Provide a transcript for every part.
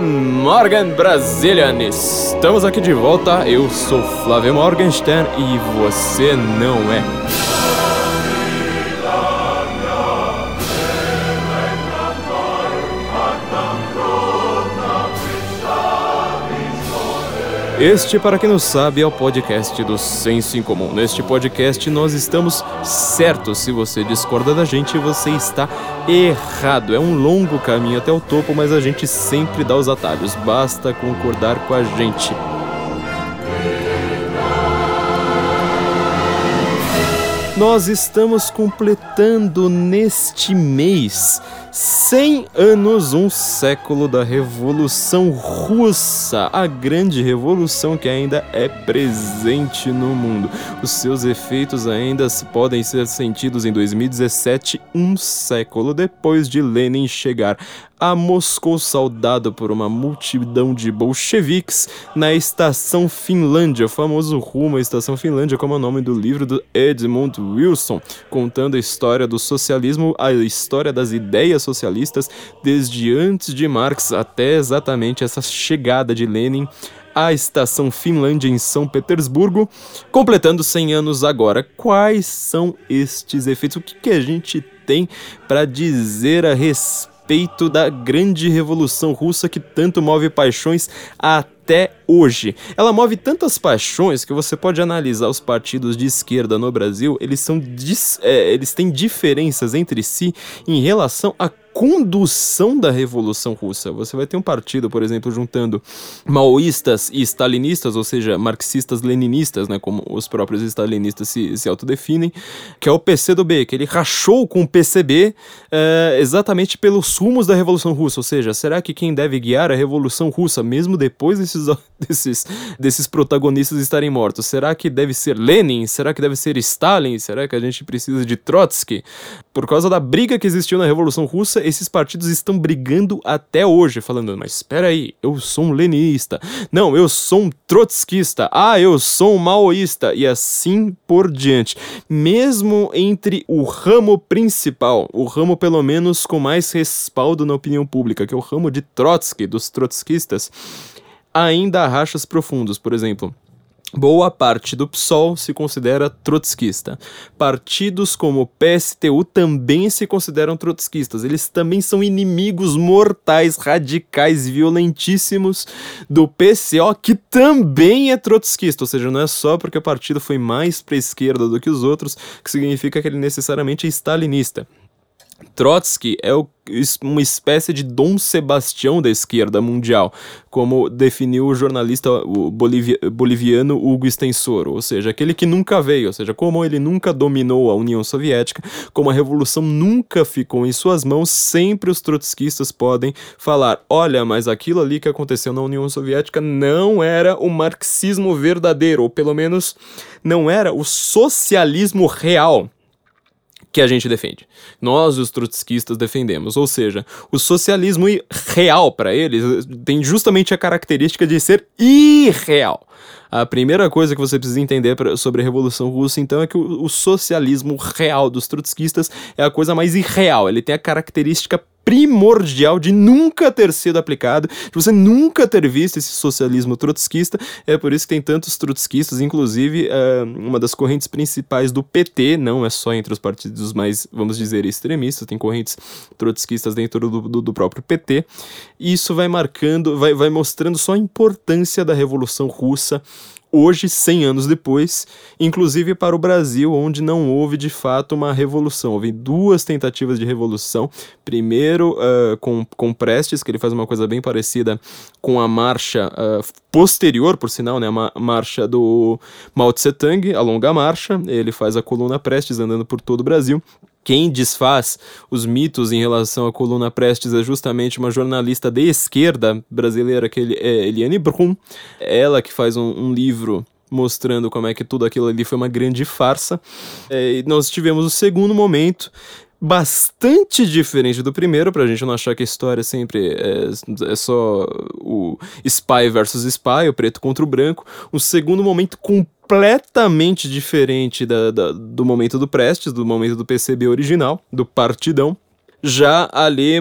Morgen, Brazilian! Estamos aqui de volta, eu sou Flávio Morgenstern e você não é. Este, para quem não sabe, é o podcast do Senso em Comum. Neste podcast nós estamos certos. Se você discorda da gente, você está errado. É um longo caminho até o topo, mas a gente sempre dá os atalhos. Basta concordar com a gente. Nós estamos completando neste mês 100 anos, um século da Revolução Russa, a grande revolução que ainda é presente no mundo. Os seus efeitos ainda podem ser sentidos em 2017, um século depois de Lenin chegar a Moscou saudado por uma multidão de bolcheviques na Estação Finlândia, o famoso rumo à Estação Finlândia, como é o nome do livro do Edmund Wilson, contando a história do socialismo, a história das ideias socialistas, desde antes de Marx até exatamente essa chegada de Lenin à estação Finlândia em São Petersburgo, completando 100 anos agora. Quais são estes efeitos? O que, que a gente tem para dizer a respeito? da grande revolução russa que tanto move paixões até hoje. Ela move tantas paixões que você pode analisar os partidos de esquerda no Brasil, eles são é, eles têm diferenças entre si em relação a condução da Revolução Russa. Você vai ter um partido, por exemplo, juntando maoístas e stalinistas, ou seja, marxistas-leninistas, né, como os próprios stalinistas se, se autodefinem, que é o PCdoB, que ele rachou com o PCB é, exatamente pelos rumos da Revolução Russa. Ou seja, será que quem deve guiar a Revolução Russa, mesmo depois desses, desses, desses protagonistas estarem mortos, será que deve ser Lenin? Será que deve ser Stalin? Será que a gente precisa de Trotsky? Por causa da briga que existiu na Revolução Russa, esses partidos estão brigando até hoje, falando, mas espera aí, eu sou um leninista, não, eu sou um trotskista, ah, eu sou um maoísta, e assim por diante. Mesmo entre o ramo principal, o ramo pelo menos com mais respaldo na opinião pública, que é o ramo de Trotsky, dos trotskistas, ainda há rachas profundos, por exemplo. Boa parte do PSOL se considera trotskista. Partidos como o PSTU também se consideram trotskistas. Eles também são inimigos mortais, radicais, violentíssimos do PCO, que também é trotskista. Ou seja, não é só porque o partido foi mais para esquerda do que os outros que significa que ele necessariamente é stalinista. Trotsky é o, uma espécie de Dom Sebastião da esquerda mundial, como definiu o jornalista bolivia, boliviano Hugo Stensoro, ou seja, aquele que nunca veio, ou seja, como ele nunca dominou a União Soviética, como a revolução nunca ficou em suas mãos, sempre os trotskistas podem falar: olha, mas aquilo ali que aconteceu na União Soviética não era o marxismo verdadeiro, ou pelo menos não era o socialismo real que a gente defende. Nós, os trotskistas, defendemos. Ou seja, o socialismo real para eles tem justamente a característica de ser irreal. A primeira coisa que você precisa entender pra, sobre a Revolução Russa, então, é que o, o socialismo real dos trotskistas é a coisa mais irreal. Ele tem a característica primordial de nunca ter sido aplicado, de você nunca ter visto esse socialismo trotskista. É por isso que tem tantos trotskistas, inclusive é, uma das correntes principais do PT, não é só entre os partidos mais, vamos dizer, extremistas, tem correntes trotskistas dentro do, do, do próprio PT. E isso vai marcando, vai, vai mostrando só a importância da Revolução Russa hoje, 100 anos depois, inclusive para o Brasil, onde não houve de fato uma revolução. Houve duas tentativas de revolução. Primeiro, uh, com, com Prestes, que ele faz uma coisa bem parecida com a marcha uh, posterior, por sinal, né, a marcha do Mao Tse Tung, a longa marcha. Ele faz a coluna Prestes andando por todo o Brasil. Quem desfaz os mitos em relação à coluna Prestes é justamente uma jornalista de esquerda brasileira, que é Eliane Brum. Ela que faz um, um livro mostrando como é que tudo aquilo ali foi uma grande farsa. É, e nós tivemos o segundo momento, bastante diferente do primeiro, pra gente não achar que a história sempre é, é só o spy versus spy, o preto contra o branco. Um segundo momento completamente diferente da, da, do momento do Prestes, do momento do PCB original, do Partidão. Já ali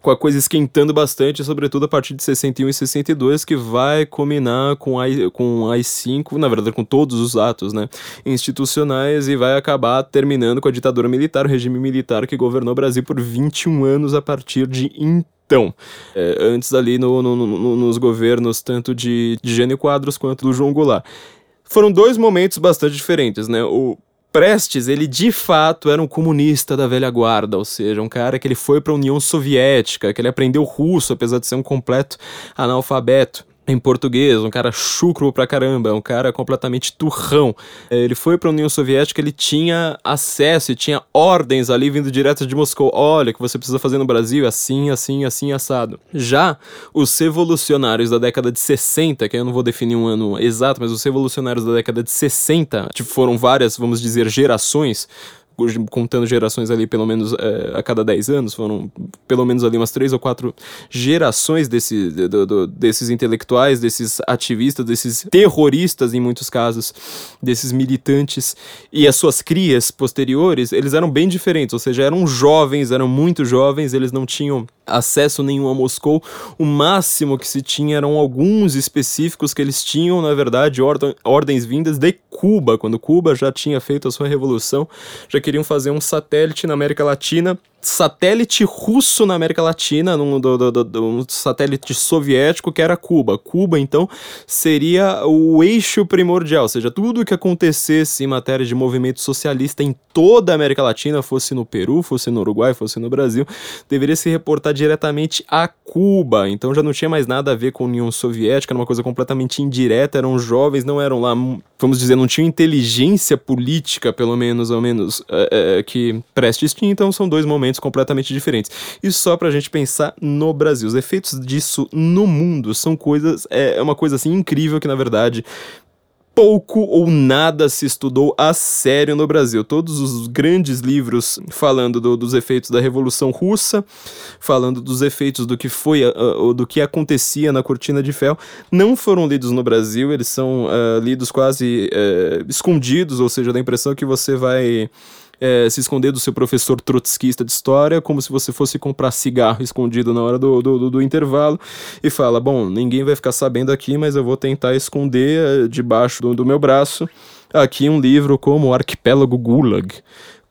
com a coisa esquentando bastante, sobretudo a partir de 61 e 62, que vai culminar com a, com AI-5, na verdade com todos os atos né, institucionais, e vai acabar terminando com a ditadura militar, o regime militar que governou o Brasil por 21 anos a partir de então. É, antes ali no, no, no, nos governos tanto de, de Gênio Quadros quanto do João Goulart. Foram dois momentos bastante diferentes, né? O Prestes, ele de fato era um comunista da velha guarda, ou seja, um cara que ele foi para a União Soviética, que ele aprendeu russo, apesar de ser um completo analfabeto em português, um cara chucro pra caramba, um cara completamente turrão. É, ele foi pra União Soviética, ele tinha acesso e tinha ordens ali vindo direto de Moscou. Olha, que você precisa fazer no Brasil, é assim, assim, assim, assado. Já os revolucionários da década de 60, que eu não vou definir um ano exato, mas os revolucionários da década de 60, tipo, foram várias, vamos dizer, gerações, contando gerações ali pelo menos é, a cada 10 anos, foram pelo menos ali umas três ou quatro gerações desse, do, do, desses intelectuais, desses ativistas, desses terroristas em muitos casos, desses militantes. E as suas crias posteriores, eles eram bem diferentes, ou seja, eram jovens, eram muito jovens, eles não tinham acesso nenhum a Moscou, o máximo que se tinha eram alguns específicos que eles tinham, na verdade, ordens vindas de Cuba, quando Cuba já tinha feito a sua revolução, já queriam fazer um satélite na América Latina satélite russo na América Latina, num, do, do, do, um satélite soviético que era Cuba. Cuba, então, seria o eixo primordial, ou seja, tudo que acontecesse em matéria de movimento socialista em toda a América Latina, fosse no Peru, fosse no Uruguai, fosse no Brasil, deveria se reportar diretamente a Cuba. Então já não tinha mais nada a ver com a União Soviética, era uma coisa completamente indireta, eram jovens, não eram lá, vamos dizer, não tinham inteligência política, pelo menos, ao menos, é, é, que Prestes tinha, então são dois momentos completamente diferentes. E só pra gente pensar no Brasil. Os efeitos disso no mundo são coisas. É, é uma coisa assim incrível que, na verdade, pouco ou nada se estudou a sério no Brasil. Todos os grandes livros falando do, dos efeitos da Revolução Russa, falando dos efeitos do que foi uh, do que acontecia na Cortina de Ferro, não foram lidos no Brasil. Eles são uh, lidos quase uh, escondidos, ou seja, dá a impressão que você vai é, se esconder do seu professor trotskista de história, como se você fosse comprar cigarro escondido na hora do, do, do, intervalo, e fala: Bom, ninguém vai ficar sabendo aqui, mas eu vou tentar esconder é, debaixo do, do meu braço aqui um livro como Arquipélago Gulag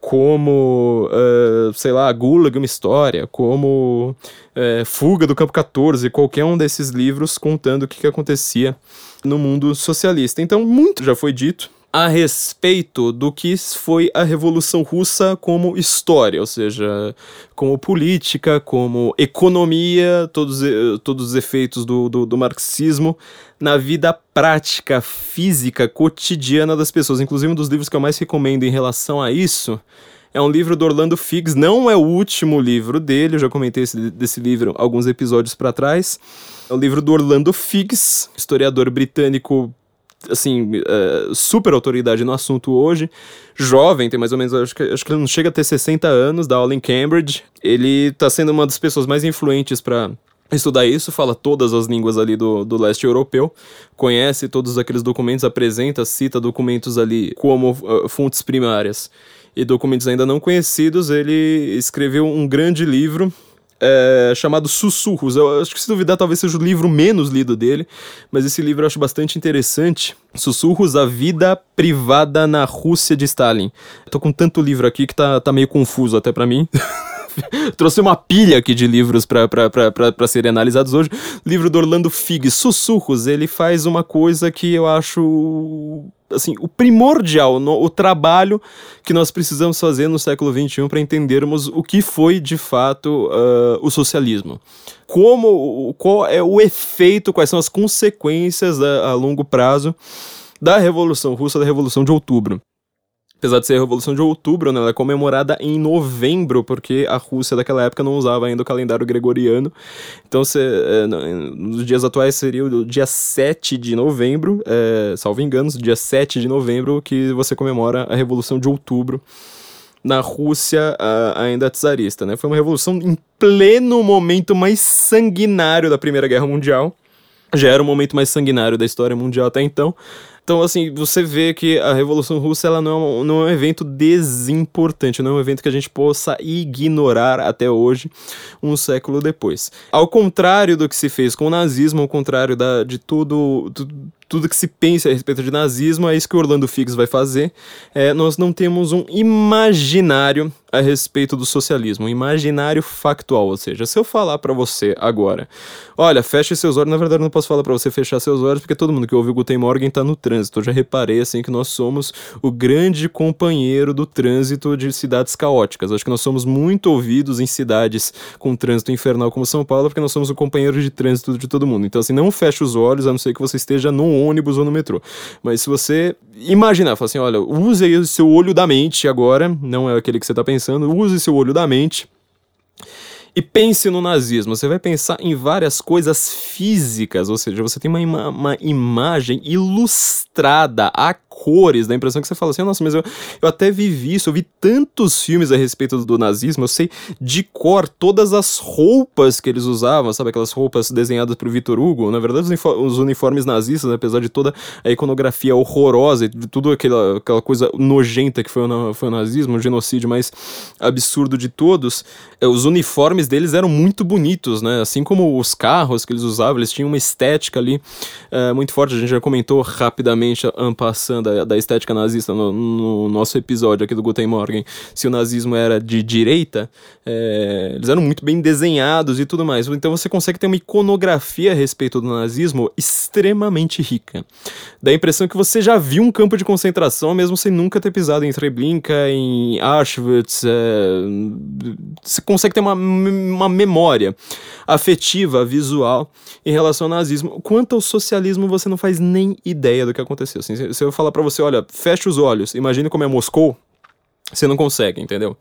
como, uh, sei lá, Gulag, uma história, como uh, Fuga do Campo 14, qualquer um desses livros contando o que, que acontecia no mundo socialista. Então, muito já foi dito a respeito do que foi a Revolução Russa como história, ou seja, como política, como economia, todos, todos os efeitos do, do, do marxismo na vida prática, física, cotidiana das pessoas. Inclusive, um dos livros que eu mais recomendo em relação a isso é um livro do Orlando Figgs, não é o último livro dele, eu já comentei esse, desse livro alguns episódios para trás. É o livro do Orlando Figgs, historiador britânico assim, é, super autoridade no assunto hoje. Jovem, tem mais ou menos, acho que, acho que ele não chega a ter 60 anos, dá aula em Cambridge. Ele tá sendo uma das pessoas mais influentes para estudar isso, fala todas as línguas ali do, do leste europeu, conhece todos aqueles documentos, apresenta, cita documentos ali como uh, fontes primárias e documentos ainda não conhecidos. Ele escreveu um grande livro é, chamado Sussurros. Eu acho que se duvidar, talvez seja o livro menos lido dele, mas esse livro eu acho bastante interessante. Sussurros, a vida privada na Rússia de Stalin. Eu tô com tanto livro aqui que tá, tá meio confuso até para mim. Trouxe uma pilha aqui de livros para serem analisados hoje. Livro do Orlando Fig, Sussurros. Ele faz uma coisa que eu acho assim, o primordial, no, o trabalho que nós precisamos fazer no século XXI para entendermos o que foi de fato uh, o socialismo. Como, qual é o efeito, quais são as consequências a, a longo prazo da Revolução Russa, da Revolução de Outubro apesar de ser a Revolução de Outubro, né, ela é comemorada em novembro, porque a Rússia daquela época não usava ainda o calendário gregoriano. Então, se, é, nos dias atuais seria o dia 7 de novembro, é, salvo engano, dia 7 de novembro, que você comemora a Revolução de Outubro na Rússia ainda czarista, né? Foi uma revolução em pleno momento mais sanguinário da Primeira Guerra Mundial. Já era o momento mais sanguinário da história mundial até então Então, assim, você vê que a Revolução Russa ela não é, um, não é um evento desimportante, não é um evento que a gente possa ignorar até hoje, um século depois. Ao contrário do que se fez com o nazismo, ao contrário da, de tudo, tudo que se pensa a respeito de nazismo, é isso que Orlando Figs vai fazer. É, nós não temos um imaginário a respeito do socialismo, um imaginário factual, ou seja, se eu falar para você agora, olha, feche seus olhos, na verdade eu não posso falar para você fechar seus olhos, porque todo mundo que ouve o Guten Morgen tá no trânsito, eu já reparei assim que nós somos o grande companheiro do trânsito de cidades caóticas, acho que nós somos muito ouvidos em cidades com trânsito infernal como São Paulo, porque nós somos o companheiro de trânsito de todo mundo, então assim, não feche os olhos, a não ser que você esteja num ônibus ou no metrô, mas se você imaginar, falar assim, olha, use aí o seu olho da mente agora, não é aquele que você tá pensando, pensando, use seu olho da mente e pense no nazismo. Você vai pensar em várias coisas físicas, ou seja, você tem uma, ima uma imagem ilustrada a cores, dá a impressão que você fala assim, nossa, mas eu, eu até vivi isso, eu vi tantos filmes a respeito do, do nazismo, eu sei de cor todas as roupas que eles usavam, sabe, aquelas roupas desenhadas por Victor Hugo, na verdade os, os uniformes nazistas, né, apesar de toda a iconografia horrorosa e de tudo aquela, aquela coisa nojenta que foi o, foi o nazismo, o genocídio mais absurdo de todos, é, os uniformes deles eram muito bonitos, né, assim como os carros que eles usavam, eles tinham uma estética ali é, muito forte, a gente já comentou rapidamente, passando da, da estética nazista no, no, nosso episódio aqui do Guten Morgen, se o nazismo era de direita, é, eles eram muito bem desenhados e tudo mais. Então você consegue ter uma iconografia a respeito do nazismo extremamente rica. Dá a impressão que você já viu um campo de concentração, mesmo sem nunca ter pisado em Treblinka, em Auschwitz. É, você consegue ter uma, uma memória afetiva, visual em relação ao nazismo. Quanto ao socialismo, você não faz nem ideia do que aconteceu. Assim, se eu falar para você, olha, feche os olhos, imagine como é Moscou, você não consegue, entendeu?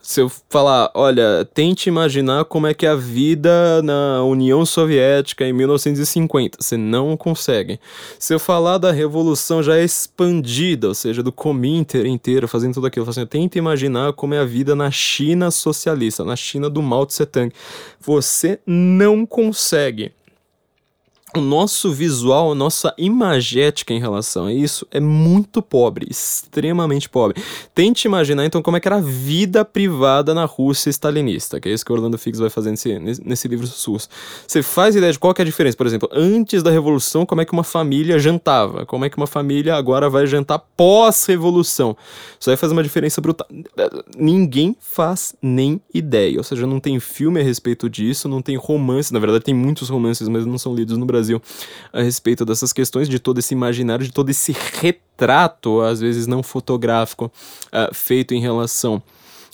Se eu falar, olha, tente imaginar como é que é a vida na União Soviética em 1950, você não consegue. Se eu falar da revolução já expandida, ou seja, do Cominter inteiro fazendo tudo aquilo, assim, tente imaginar como é a vida na China socialista, na China do Mao Tse Tung. Você não consegue o nosso visual, a nossa imagética em relação a isso é muito pobre, extremamente pobre. Tente imaginar então como é que era a vida privada na Rússia stalinista, que é isso que Orlando Figs vai fazer nesse, nesse livro SUS. Você faz ideia de qual é a diferença, por exemplo, antes da Revolução, como é que uma família jantava, como é que uma família agora vai jantar pós-revolução. Isso aí faz uma diferença brutal. Ninguém faz nem ideia, ou seja, não tem filme a respeito disso, não tem romance, na verdade tem muitos romances, mas não são lidos no Brasil Brasil a respeito dessas questões, de todo esse imaginário, de todo esse retrato, às vezes não fotográfico, uh, feito em relação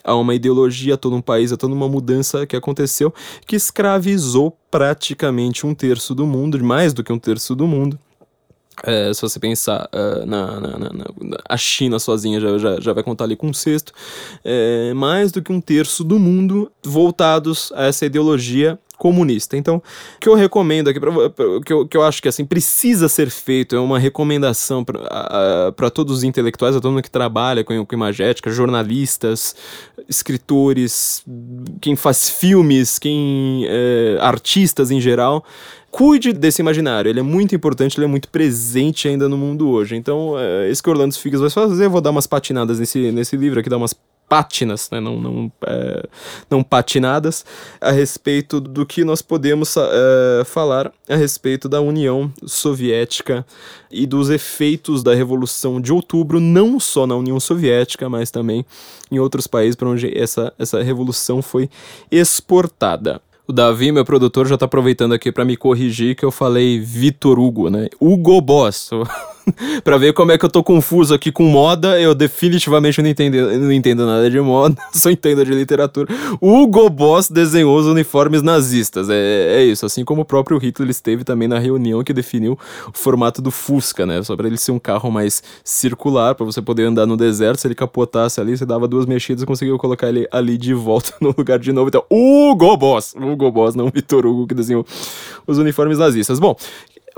a uma ideologia, a todo um país, a toda uma mudança que aconteceu, que escravizou praticamente um terço do mundo, mais do que um terço do mundo. É, se você pensar uh, na, na, na, na, a China sozinha já, já, já vai contar ali com um sexto, é, mais do que um terço do mundo voltados a essa ideologia comunista. Então, o que eu recomendo aqui, pra, pra, que, eu, que eu acho que assim precisa ser feito, é uma recomendação para todos os intelectuais, a todo mundo que trabalha com, com imagética, jornalistas, escritores, quem faz filmes, quem é, artistas em geral, cuide desse imaginário. Ele é muito importante, ele é muito presente ainda no mundo hoje. Então, é, esse que Orlando Figas vai fazer, eu vou dar umas patinadas nesse, nesse livro aqui, dar umas pátinas, né, não, não, é, não patinadas, a respeito do que nós podemos é, falar a respeito da União Soviética e dos efeitos da Revolução de Outubro, não só na União Soviética, mas também em outros países para onde essa, essa revolução foi exportada. O Davi, meu produtor, já está aproveitando aqui para me corrigir que eu falei Vitor Hugo, né? Hugo Boss. para ver como é que eu tô confuso aqui com moda. Eu definitivamente não entendo, não entendo nada de moda, só entendo de literatura. Hugo Boss desenhou os uniformes nazistas. É, é isso, assim como o próprio Hitler esteve também na reunião que definiu o formato do Fusca, né? Só para ele ser um carro mais circular, para você poder andar no deserto. Se ele capotasse ali, você dava duas mexidas e conseguiu colocar ele ali de volta no lugar de novo. Então, Hugo Boss, Hugo Boss, não Vitor Hugo, que desenhou os uniformes nazistas. Bom,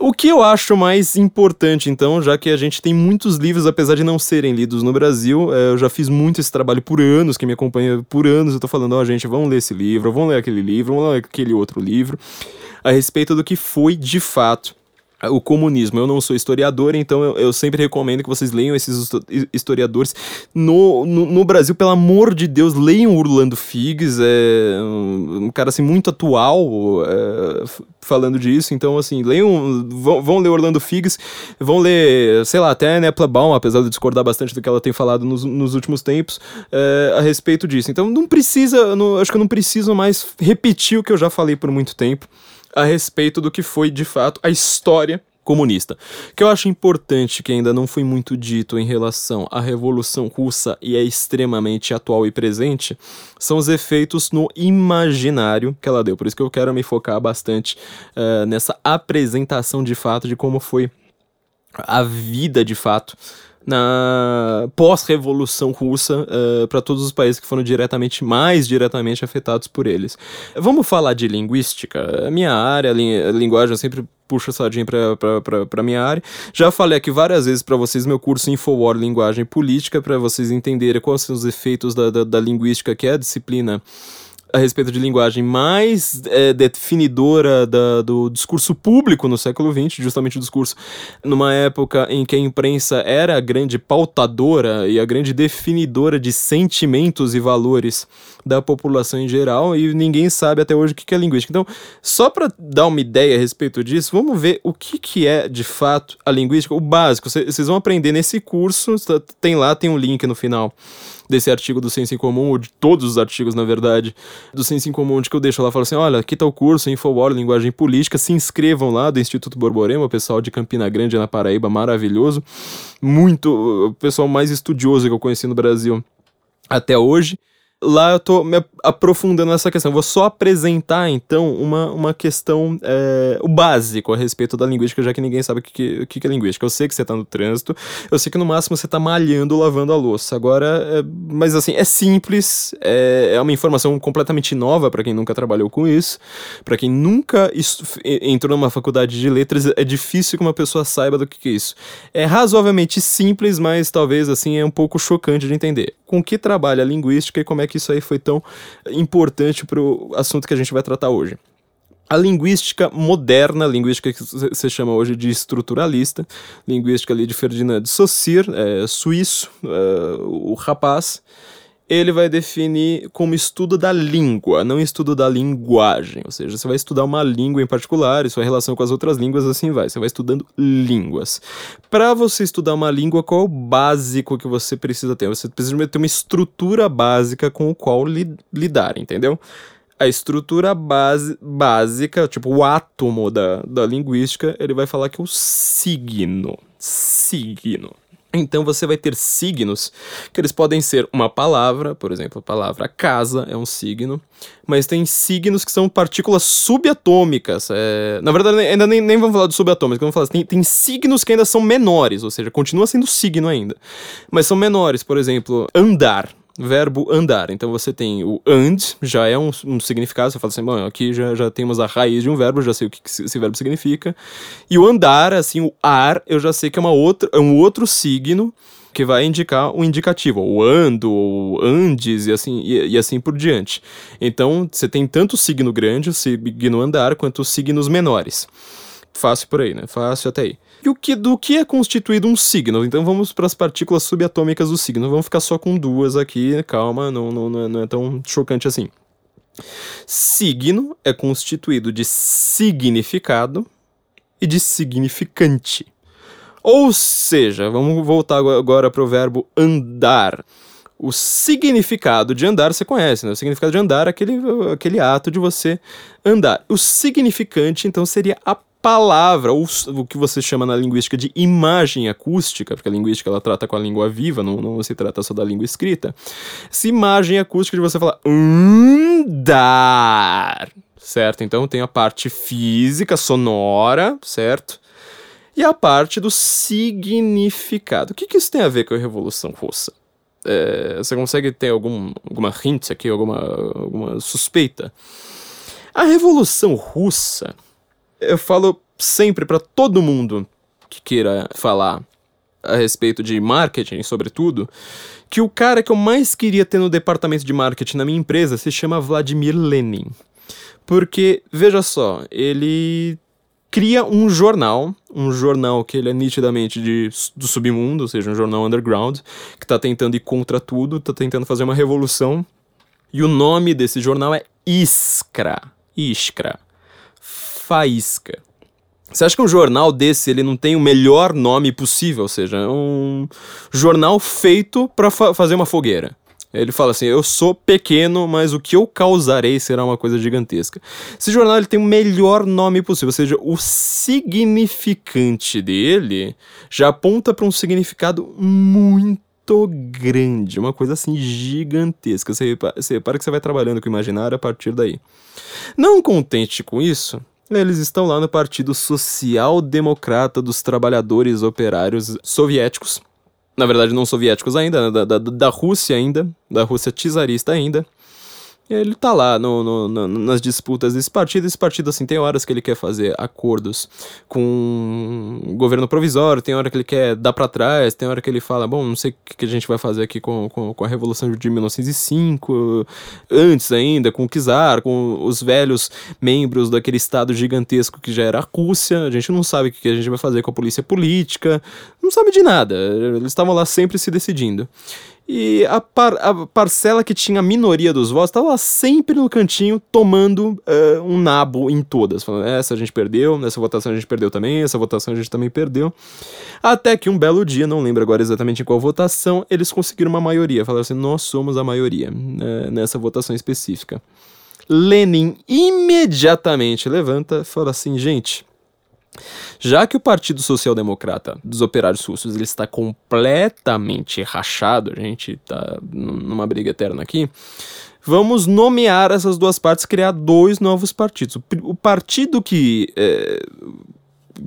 o que eu acho mais importante, então, já que a gente tem muitos livros, apesar de não serem lidos no Brasil, é, eu já fiz muito esse trabalho por anos, quem me acompanha por anos, eu tô falando, ó, oh, gente, vamos ler esse livro, vamos ler aquele livro, vamos ler aquele outro livro, a respeito do que foi de fato o comunismo. Eu não sou historiador, então eu, eu, sempre recomendo que vocês leiam esses historiadores. No, no, no, Brasil, pelo amor de Deus, leiam Orlando Figes, é um, cara assim muito atual é, falando disso. Então, assim, leiam, vão, vão, ler Orlando Figes, vão ler, sei lá, até Nepla Baum, apesar de discordar bastante do que ela tem falado nos, nos últimos tempos é, a respeito disso. Então, não precisa, não, acho que eu não preciso mais repetir o que eu já falei por muito tempo a respeito do que foi de fato a história comunista. Que eu acho importante, que ainda não foi muito dito em relação à Revolução Russa e é extremamente atual e presente, são os efeitos no imaginário que ela deu. Por isso que eu quero me focar bastante uh, nessa apresentação de fato de como foi a vida de fato na pós-revolução russa uh, para todos os países que foram diretamente, mais diretamente afetados por eles. Vamos falar de linguística? A minha área, a linguagem, eu sempre puxo a sardinha para minha área. Já falei aqui várias vezes para vocês meu curso Infowar Linguagem Política, para vocês entenderem quais são os efeitos da, da, da linguística, que é a disciplina a respeito de linguagem mais é, definidora da, do discurso público no século XX, justamente o discurso numa época em que a imprensa era a grande pautadora e a grande definidora de sentimentos e valores da população em geral, e ninguém sabe até hoje o que é linguística. Então, só para dar uma ideia a respeito disso, vamos ver o que, que é de fato a linguística, o básico. Vocês vão aprender nesse curso, tem lá, tem um link no final desse artigo do Senso em Comum, ou de todos os artigos, na verdade, do Senso em Comum, onde que eu deixo lá, falo assim, olha, aqui tá o curso Infowar, Linguagem Política, se inscrevam lá do Instituto Borborema, o pessoal de Campina Grande, na Paraíba, maravilhoso, muito, o pessoal mais estudioso que eu conheci no Brasil até hoje lá eu tô me aprofundando nessa questão. Vou só apresentar, então, uma, uma questão, é, o básico a respeito da linguística, já que ninguém sabe o que, que, é linguística. Eu sei que você tá no trânsito, eu sei que no máximo você tá malhando, lavando a louça. Agora, é, mas assim, é simples, é, é uma informação completamente nova para quem nunca trabalhou com isso, para quem nunca entrou numa faculdade de letras, é difícil que uma pessoa saiba do que, que é isso. É razoavelmente simples, mas talvez, assim, é um pouco chocante de entender. Com que trabalha a linguística e como é que isso aí foi tão importante para o assunto que a gente vai tratar hoje. A linguística moderna, linguística que se chama hoje de estruturalista, linguística ali de Ferdinand de Saussure, é, suíço, é, o rapaz, ele vai definir como estudo da língua, não estudo da linguagem. Ou seja, você vai estudar uma língua em particular e sua relação com as outras línguas, assim vai. Você vai estudando línguas. Para você estudar uma língua, qual é o básico que você precisa ter? Você precisa ter uma estrutura básica com o qual li lidar, entendeu? a estrutura base, básica, tipo o átomo da, da linguística, ele vai falar que é o signo. Signo. Então você vai ter signos que eles podem ser uma palavra, por exemplo, a palavra casa é um signo, mas tem signos que são partículas subatômicas. É... Na verdade, ainda nem, nem vamos falar de subatômicas, vamos falar tem, tem signos que ainda são menores, ou seja, continua sendo signo ainda, mas são menores, por exemplo, andar verbo andar. Então você tem o and, já é um, um significado, você fala assim, bom, aqui já, já temos a raiz de um verbo, já sei o que esse verbo significa. E o andar, assim, o ar, eu já sei que é, uma outra, é um outro signo que vai indicar o indicativo, o ando, ou andes e assim, e, e, assim por diante. Então, você tem tanto o signo grande, o signo andar, quanto os signos menores. Fácil por aí, né? Fácil até aí. E o que, do que é constituído um signo? Então vamos para as partículas subatômicas do signo. Vamos ficar só com duas aqui, calma, não, não, não é tão chocante assim. Signo é constituído de significado e de significante. Ou seja, vamos voltar agora para o verbo andar. O significado de andar você conhece, né? O significado de andar é aquele, aquele ato de você andar. O significante, então, seria a palavra, ou o que você chama na linguística de imagem acústica, porque a linguística ela trata com a língua viva, não, não se trata só da língua escrita. Essa imagem acústica de você falar andar, certo? Então tem a parte física, sonora, certo? E a parte do significado. O que, que isso tem a ver com a Revolução Russa? É, você consegue ter algum, alguma hint aqui, alguma, alguma suspeita? A Revolução Russa eu falo sempre para todo mundo que queira falar a respeito de marketing, sobretudo, que o cara que eu mais queria ter no departamento de marketing na minha empresa se chama Vladimir Lenin. Porque, veja só, ele cria um jornal, um jornal que ele é nitidamente de, do submundo, ou seja, um jornal underground, que está tentando ir contra tudo, está tentando fazer uma revolução. E o nome desse jornal é Iskra. Iskra. Faísca. Você acha que um jornal desse ele não tem o melhor nome possível? Ou seja, é um jornal feito para fa fazer uma fogueira. Ele fala assim: Eu sou pequeno, mas o que eu causarei será uma coisa gigantesca. Esse jornal ele tem o melhor nome possível, ou seja, o significante dele já aponta para um significado muito grande, uma coisa assim gigantesca. Você repara, você repara que você vai trabalhando com o imaginário a partir daí. Não contente com isso, eles estão lá no Partido Social Democrata dos Trabalhadores Operários Soviéticos. Na verdade não soviéticos ainda, né, da, da, da Rússia ainda, da Rússia czarista ainda, ele tá lá no, no, no, nas disputas desse partido. Esse partido, assim, tem horas que ele quer fazer acordos com o governo provisório, tem hora que ele quer dar para trás, tem hora que ele fala, bom, não sei o que a gente vai fazer aqui com, com, com a Revolução de 1905, antes ainda, com o czar, com os velhos membros daquele estado gigantesco que já era a Rússia. A gente não sabe o que a gente vai fazer com a polícia política, não sabe de nada. Eles estavam lá sempre se decidindo. E a, par, a parcela que tinha a minoria dos votos estava sempre no cantinho tomando uh, um nabo em todas. Falando, essa a gente perdeu, nessa votação a gente perdeu também, essa votação a gente também perdeu. Até que um belo dia, não lembro agora exatamente em qual votação, eles conseguiram uma maioria. Falaram assim: nós somos a maioria né, nessa votação específica. Lenin imediatamente levanta e fala assim: gente já que o Partido Social Democrata dos Operários Russos ele está completamente rachado, a gente está numa briga eterna aqui, vamos nomear essas duas partes, criar dois novos partidos. O, partido que é,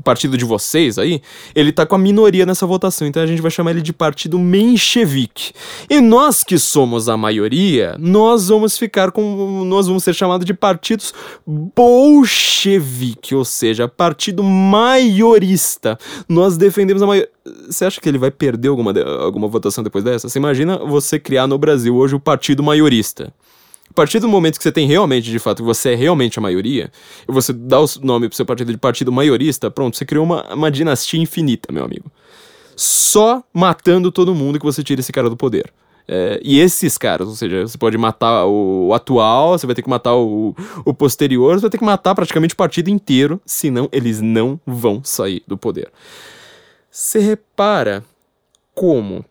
partido de vocês aí, ele tá com a minoria nessa votação, então a gente vai chamar ele de partido menchevique. E nós que somos a maioria, nós vamos ficar com nós vamos ser chamados de partidos bolchevique, ou seja, partido maiorista. Nós defendemos a maioria. Você acha que ele vai perder alguma, alguma votação depois dessa? Você imagina você criar no Brasil hoje o partido maiorista. A partir do momento que você tem realmente, de fato, que você é realmente a maioria, e você dá o nome pro seu partido de partido maiorista, pronto, você criou uma, uma dinastia infinita, meu amigo. Só matando todo mundo que você tira esse cara do poder. É, e esses caras, ou seja, você pode matar o, atual, você vai ter que matar o, o posterior, você vai ter que matar praticamente o partido inteiro, senão eles não vão sair do poder. Você repara como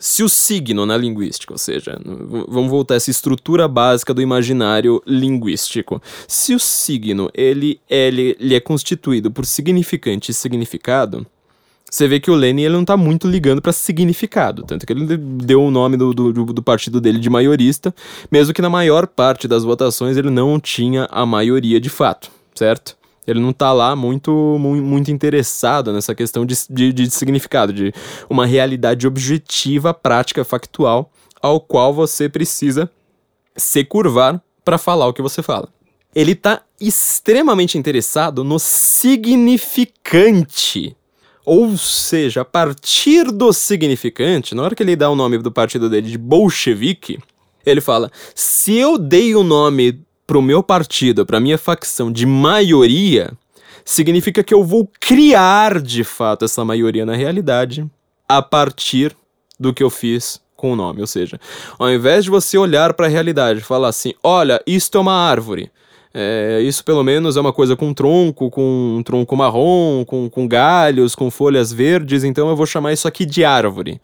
se o signo na linguística, ou seja, vamos voltar a essa estrutura básica do imaginário linguístico. Se o signo ele, ele, ele é constituído por significante e significado, você vê que o Lenin ele não está muito ligando para significado, tanto que ele deu o nome do, do, do, partido dele de maiorista, mesmo que na maior parte das votações ele não tinha a maioria de fato, certo? Ele não tá lá muito, muito interessado nessa questão de, de, de significado, de uma realidade objetiva, prática, factual, ao qual você precisa se curvar para falar o que você fala. Ele tá extremamente interessado no significante. Ou seja, a partir do significante, na hora que ele dá o nome do partido dele de bolchevique, ele fala: se eu dei o nome pro meu partido, pra minha facção de maioria, significa que eu vou criar de fato essa maioria na realidade a partir do que eu fiz com o nome. Ou seja, ao invés de você olhar para a realidade e falar assim: olha, isto é uma árvore. É, isso pelo menos é uma coisa com tronco, com um tronco marrom, com, com galhos, com folhas verdes, então eu vou chamar isso aqui de árvore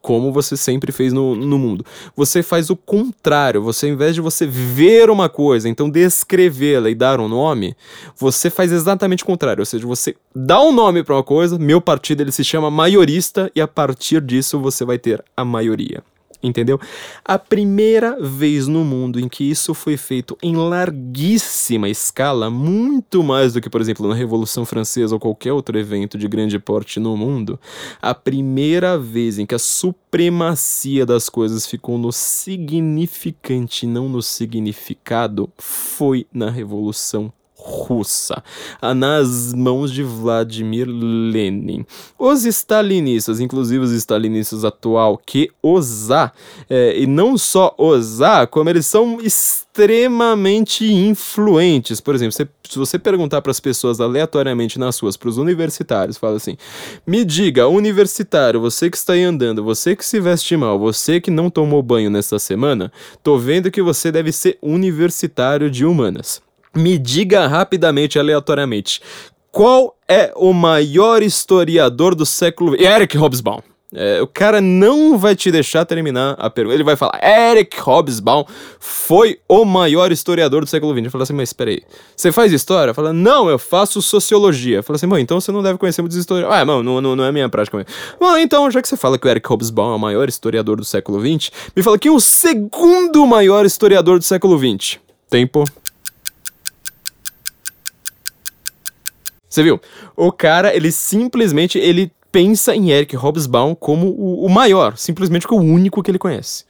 como você sempre fez no, no mundo. Você faz o contrário, você ao invés de você ver uma coisa, então descrevê-la e dar um nome, você faz exatamente o contrário, ou seja, você dá um nome para uma coisa, meu partido ele se chama maiorista e a partir disso você vai ter a maioria entendeu? A primeira vez no mundo em que isso foi feito em larguíssima escala, muito mais do que, por exemplo, na Revolução Francesa ou qualquer outro evento de grande porte no mundo, a primeira vez em que a supremacia das coisas ficou no significante, não no significado, foi na Revolução Russa, nas mãos de Vladimir Lenin. Os stalinistas, inclusive os stalinistas atual, que osar, é, e não só osar, como eles são extremamente influentes. Por exemplo, se, se você perguntar para as pessoas aleatoriamente nas ruas, para os universitários, fala assim: me diga, universitário, você que está aí andando, você que se veste mal, você que não tomou banho nesta semana, tô vendo que você deve ser universitário de humanas. Me diga rapidamente, aleatoriamente, qual é o maior historiador do século Eric Hobsbawm. É, o cara não vai te deixar terminar a pergunta. Ele vai falar: Eric Hobsbawm foi o maior historiador do século XX. Eu falo assim: mas espera aí, você faz história? Fala: não, eu faço sociologia. Fala assim: bom, então você não deve conhecer muitos historiadores. Ah, não, não, não é minha prática. Bom, então, já que você fala que o Eric Hobsbawm é o maior historiador do século XX, me fala quem é o segundo maior historiador do século XX. Tempo. Você viu? O cara, ele simplesmente ele pensa em Eric Hobsbawm como o, o maior, simplesmente como o único que ele conhece.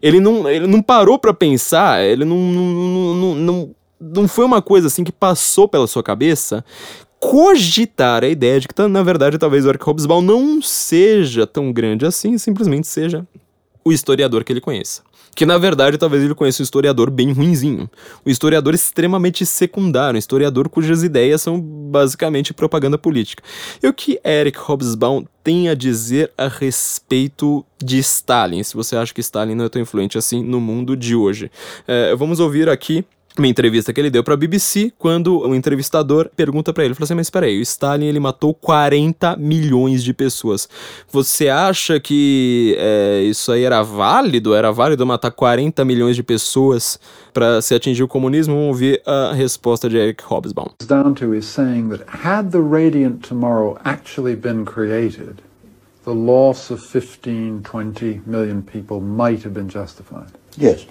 Ele não, ele não parou para pensar, ele não, não, não, não, não foi uma coisa assim que passou pela sua cabeça cogitar a ideia de que, na verdade, talvez o Eric Hobsbawm não seja tão grande assim, simplesmente seja o historiador que ele conheça que na verdade talvez ele conheça um historiador bem ruinzinho, um historiador extremamente secundário, um historiador cujas ideias são basicamente propaganda política. E o que Eric Hobsbawm tem a dizer a respeito de Stalin, se você acha que Stalin não é tão influente assim no mundo de hoje. É, vamos ouvir aqui uma entrevista que ele deu para a BBC, quando o entrevistador pergunta para ele, falou assim, mas espera aí, o Stalin ele matou 40 milhões de pessoas. Você acha que é, isso aí era válido? Era válido matar 40 milhões de pessoas para se atingir o comunismo? Vamos ouvir a resposta de Eric Hobsbawm. Down to is saying that had the radiant tomorrow actually been created, the loss of 15, 20 million people might have been justified. Yes.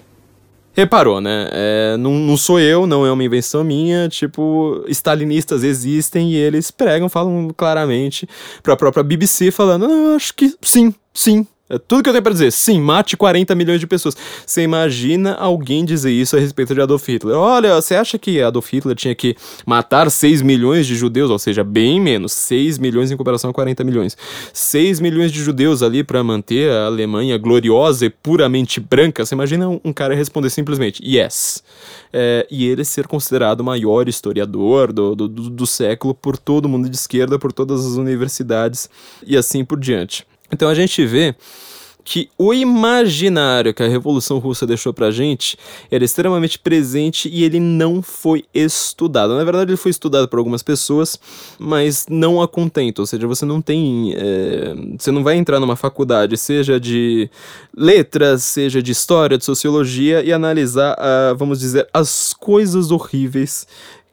Reparou, né? É, não, não sou eu, não é uma invenção minha. Tipo, stalinistas existem e eles pregam, falam claramente pra própria BBC, falando: não, acho que sim, sim, tudo que eu tenho para dizer. Sim, mate 40 milhões de pessoas. Você imagina alguém dizer isso a respeito de Adolf Hitler? Olha, você acha que Adolf Hitler tinha que matar 6 milhões de judeus? Ou seja, bem menos. 6 milhões em comparação a 40 milhões. 6 milhões de judeus ali para manter a Alemanha gloriosa e puramente branca. Você imagina um cara responder simplesmente yes. É, e ele ser considerado o maior historiador do, do, do, do século por todo mundo de esquerda, por todas as universidades e assim por diante. Então a gente vê que o imaginário que a Revolução Russa deixou pra gente era extremamente presente e ele não foi estudado. Na verdade, ele foi estudado por algumas pessoas, mas não a contento. Ou seja, você não tem. É, você não vai entrar numa faculdade, seja de letras, seja de história, de sociologia, e analisar, uh, vamos dizer, as coisas horríveis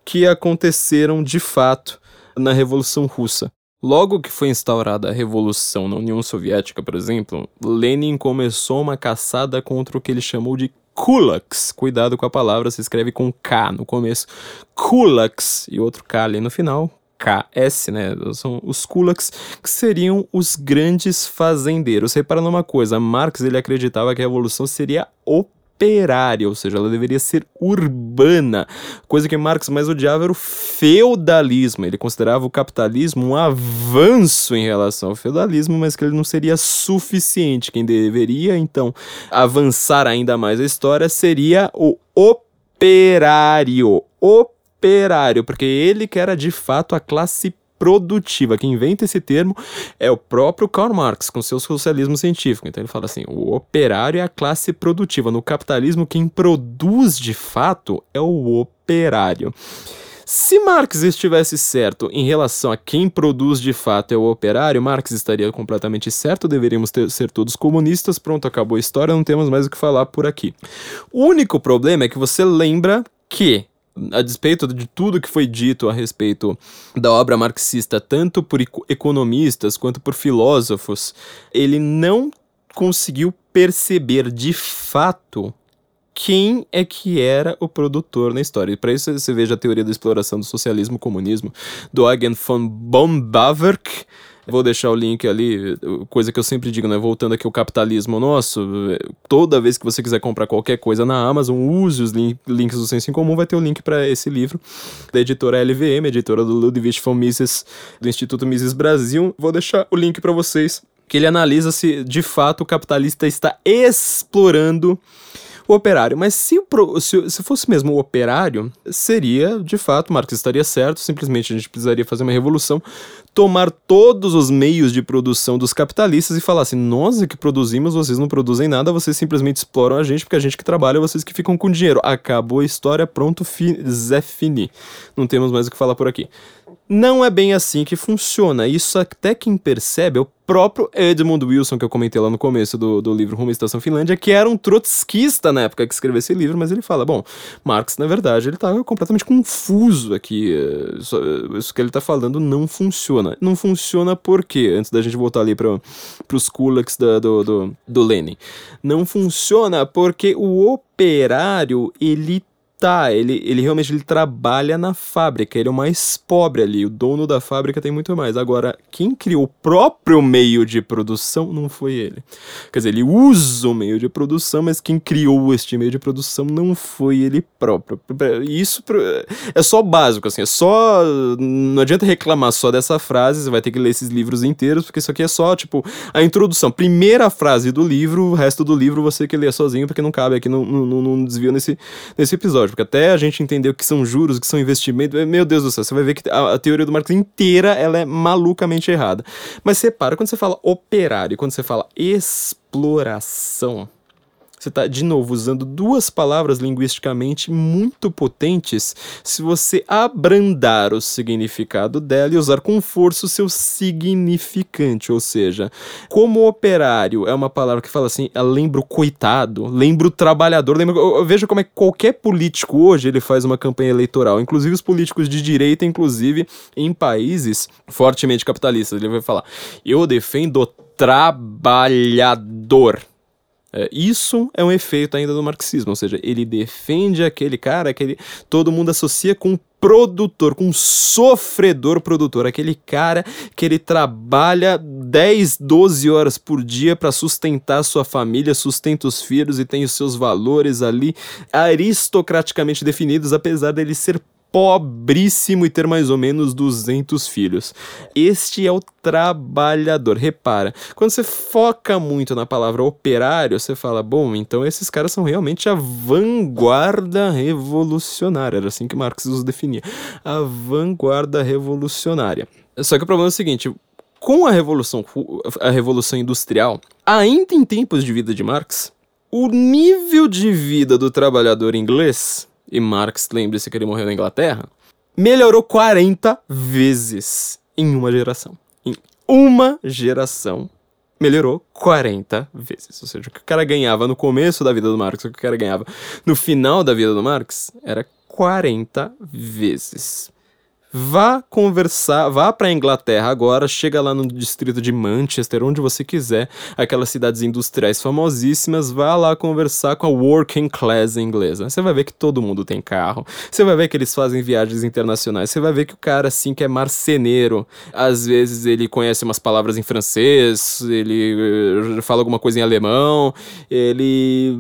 que aconteceram de fato na Revolução Russa. Logo que foi instaurada a revolução na União Soviética, por exemplo, Lenin começou uma caçada contra o que ele chamou de kulaks. Cuidado com a palavra, se escreve com K no começo. Kulaks e outro K ali no final. KS, né? São os kulaks, que seriam os grandes fazendeiros. Repara numa coisa, Marx ele acreditava que a revolução seria o operária, ou seja, ela deveria ser urbana. Coisa que Marx mais odiava era o feudalismo. Ele considerava o capitalismo um avanço em relação ao feudalismo, mas que ele não seria suficiente. Quem deveria, então, avançar ainda mais a história seria o operário. Operário, porque ele que era de fato a classe produtiva. Quem inventa esse termo é o próprio Karl Marx, com seu socialismo científico. Então ele fala assim: o operário é a classe produtiva. No capitalismo, quem produz de fato é o operário. Se Marx estivesse certo em relação a quem produz de fato é o operário, Marx estaria completamente certo, deveríamos ter, ser todos comunistas, pronto, acabou a história, não temos mais o que falar por aqui. O único problema é que você lembra que a despeito de tudo que foi dito a respeito da obra marxista, tanto por economistas quanto por filósofos, ele não conseguiu perceber de fato quem é que era o produtor na história. E para isso você veja a teoria da exploração do socialismo comunismo do Eugen von Bombaverk, Vou deixar o link ali, coisa que eu sempre digo, né? Voltando aqui ao capitalismo nosso, toda vez que você quiser comprar qualquer coisa na Amazon, use os link, links do Senso em Comum, vai ter o link para esse livro da editora LVM, editora do Ludwig von Mises, do Instituto Mises Brasil. Vou deixar o link para vocês, que ele analisa se de fato o capitalista está explorando o operário. Mas se, se, se fosse mesmo o operário, seria, de fato, Marx estaria certo, simplesmente a gente precisaria fazer uma revolução, tomar todos os meios de produção dos capitalistas e falar assim: nós é que produzimos, vocês não produzem nada, vocês simplesmente exploram a gente, porque a gente que trabalha, vocês que ficam com dinheiro. Acabou a história, pronto, fi, Zé Fini. Não temos mais o que falar por aqui. Não é bem assim que funciona. Isso até quem percebe é o próprio Edmund Wilson, que eu comentei lá no começo do, do livro Rumo à Estação Finlândia, que era um trotskista na época que escreveu esse livro, mas ele fala, bom, Marx, na verdade, ele estava completamente confuso aqui. Eh, isso que ele está falando não funciona. Não funciona por quê? Antes da gente voltar ali para os kulaks do, do, do Lenin. Não funciona porque o operário, ele tá, ele, ele realmente ele trabalha na fábrica, ele é o mais pobre ali, o dono da fábrica tem muito mais. Agora, quem criou o próprio meio de produção não foi ele. Quer dizer, ele usa o meio de produção, mas quem criou este meio de produção não foi ele próprio. Isso é só básico, assim, é só. Não adianta reclamar só dessa frase, você vai ter que ler esses livros inteiros, porque isso aqui é só, tipo, a introdução. Primeira frase do livro, o resto do livro você que lê sozinho, porque não cabe aqui, não, não, não desvio nesse, nesse episódio porque até a gente entender o que são juros, o que são investimentos, é, meu Deus do céu, você vai ver que a, a teoria do Marx inteira ela é malucamente errada. Mas separa quando você fala operário, quando você fala exploração, você está, de novo, usando duas palavras linguisticamente muito potentes se você abrandar o significado dela e usar com força o seu significante. Ou seja, como operário é uma palavra que fala assim, lembra o coitado, lembra o trabalhador. Lembra, veja como é que qualquer político hoje ele faz uma campanha eleitoral, inclusive os políticos de direita, inclusive em países fortemente capitalistas. Ele vai falar: eu defendo o trabalhador. É, isso é um efeito ainda do marxismo, ou seja, ele defende aquele cara que ele, todo mundo associa com produtor, com sofredor produtor, aquele cara que ele trabalha 10, 12 horas por dia para sustentar sua família, sustenta os filhos e tem os seus valores ali aristocraticamente definidos, apesar dele ser pobríssimo e ter mais ou menos 200 filhos. Este é o trabalhador. Repara, quando você foca muito na palavra operário, você fala, bom, então esses caras são realmente a vanguarda revolucionária. Era assim que Marx os definia. A vanguarda revolucionária. Só que o problema é o seguinte, com a revolução, a revolução industrial, ainda em tempos de vida de Marx, o nível de vida do trabalhador inglês e Marx, lembre-se que ele morreu na Inglaterra, melhorou 40 vezes em uma geração. Em uma geração, melhorou 40 vezes. Ou seja, o que o cara ganhava no começo da vida do Marx, o que o cara ganhava no final da vida do Marx, era 40 vezes. Vá conversar, vá para a Inglaterra agora, chega lá no distrito de Manchester, onde você quiser, aquelas cidades industriais famosíssimas, vá lá conversar com a working class inglesa. Você vai ver que todo mundo tem carro, você vai ver que eles fazem viagens internacionais, você vai ver que o cara assim que é marceneiro, às vezes ele conhece umas palavras em francês, ele eh, fala alguma coisa em alemão, ele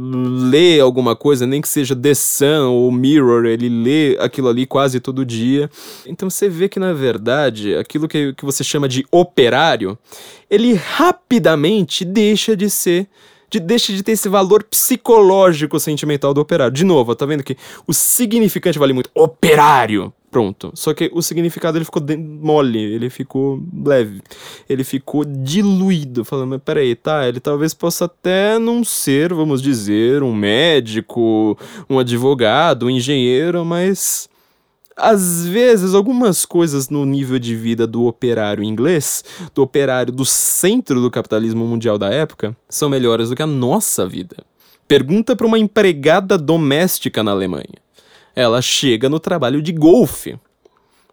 lê alguma coisa, nem que seja The Sun ou Mirror, ele lê aquilo ali quase todo dia. Então você vê que, na verdade, aquilo que, que você chama de operário, ele rapidamente deixa de ser de, deixa de ter esse valor psicológico sentimental do operário. De novo, tá vendo que o significante vale muito. Operário! Pronto. Só que o significado ele ficou mole, ele ficou leve, ele ficou diluído. Falando, mas peraí, tá? Ele talvez possa até não ser, vamos dizer, um médico, um advogado, um engenheiro, mas às vezes, algumas coisas no nível de vida do operário inglês, do operário do centro do capitalismo mundial da época, são melhores do que a nossa vida. Pergunta para uma empregada doméstica na Alemanha. Ela chega no trabalho de golfe.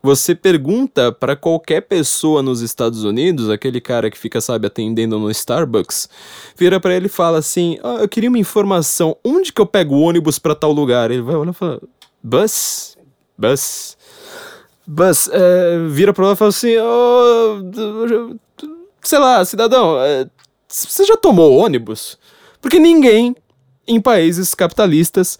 Você pergunta para qualquer pessoa nos Estados Unidos, aquele cara que fica, sabe, atendendo no Starbucks, vira para ele e fala assim: oh, Eu queria uma informação, onde que eu pego o ônibus para tal lugar? Ele vai olhar e fala: Bus? Bus. Bus, é, vira pra ela e fala assim: oh, sei lá, cidadão, é, você já tomou ônibus? Porque ninguém em países capitalistas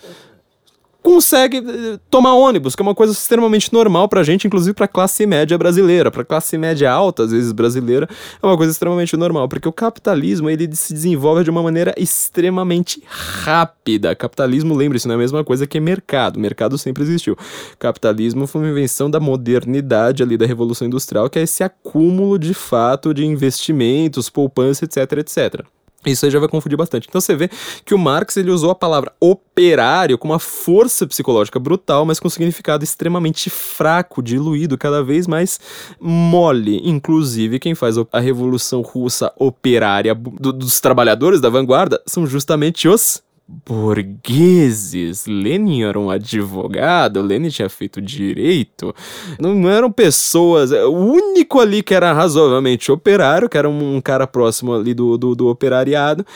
consegue eh, tomar ônibus, que é uma coisa extremamente normal pra gente, inclusive pra classe média brasileira, pra classe média alta, às vezes brasileira, é uma coisa extremamente normal, porque o capitalismo ele se desenvolve de uma maneira extremamente rápida. Capitalismo, lembre-se, não é a mesma coisa que mercado. Mercado sempre existiu. Capitalismo foi uma invenção da modernidade ali da Revolução Industrial, que é esse acúmulo de fato de investimentos, poupança, etc, etc. Isso aí já vai confundir bastante. Então você vê que o Marx ele usou a palavra operário com uma força psicológica brutal, mas com significado extremamente fraco, diluído, cada vez mais mole. Inclusive, quem faz a revolução russa operária do, dos trabalhadores da vanguarda são justamente os burgueses. Lenin era um advogado, Lenin tinha feito direito. Não, eram pessoas. O único ali que era razoavelmente operário, que era um, cara próximo ali do, do, do, operariado,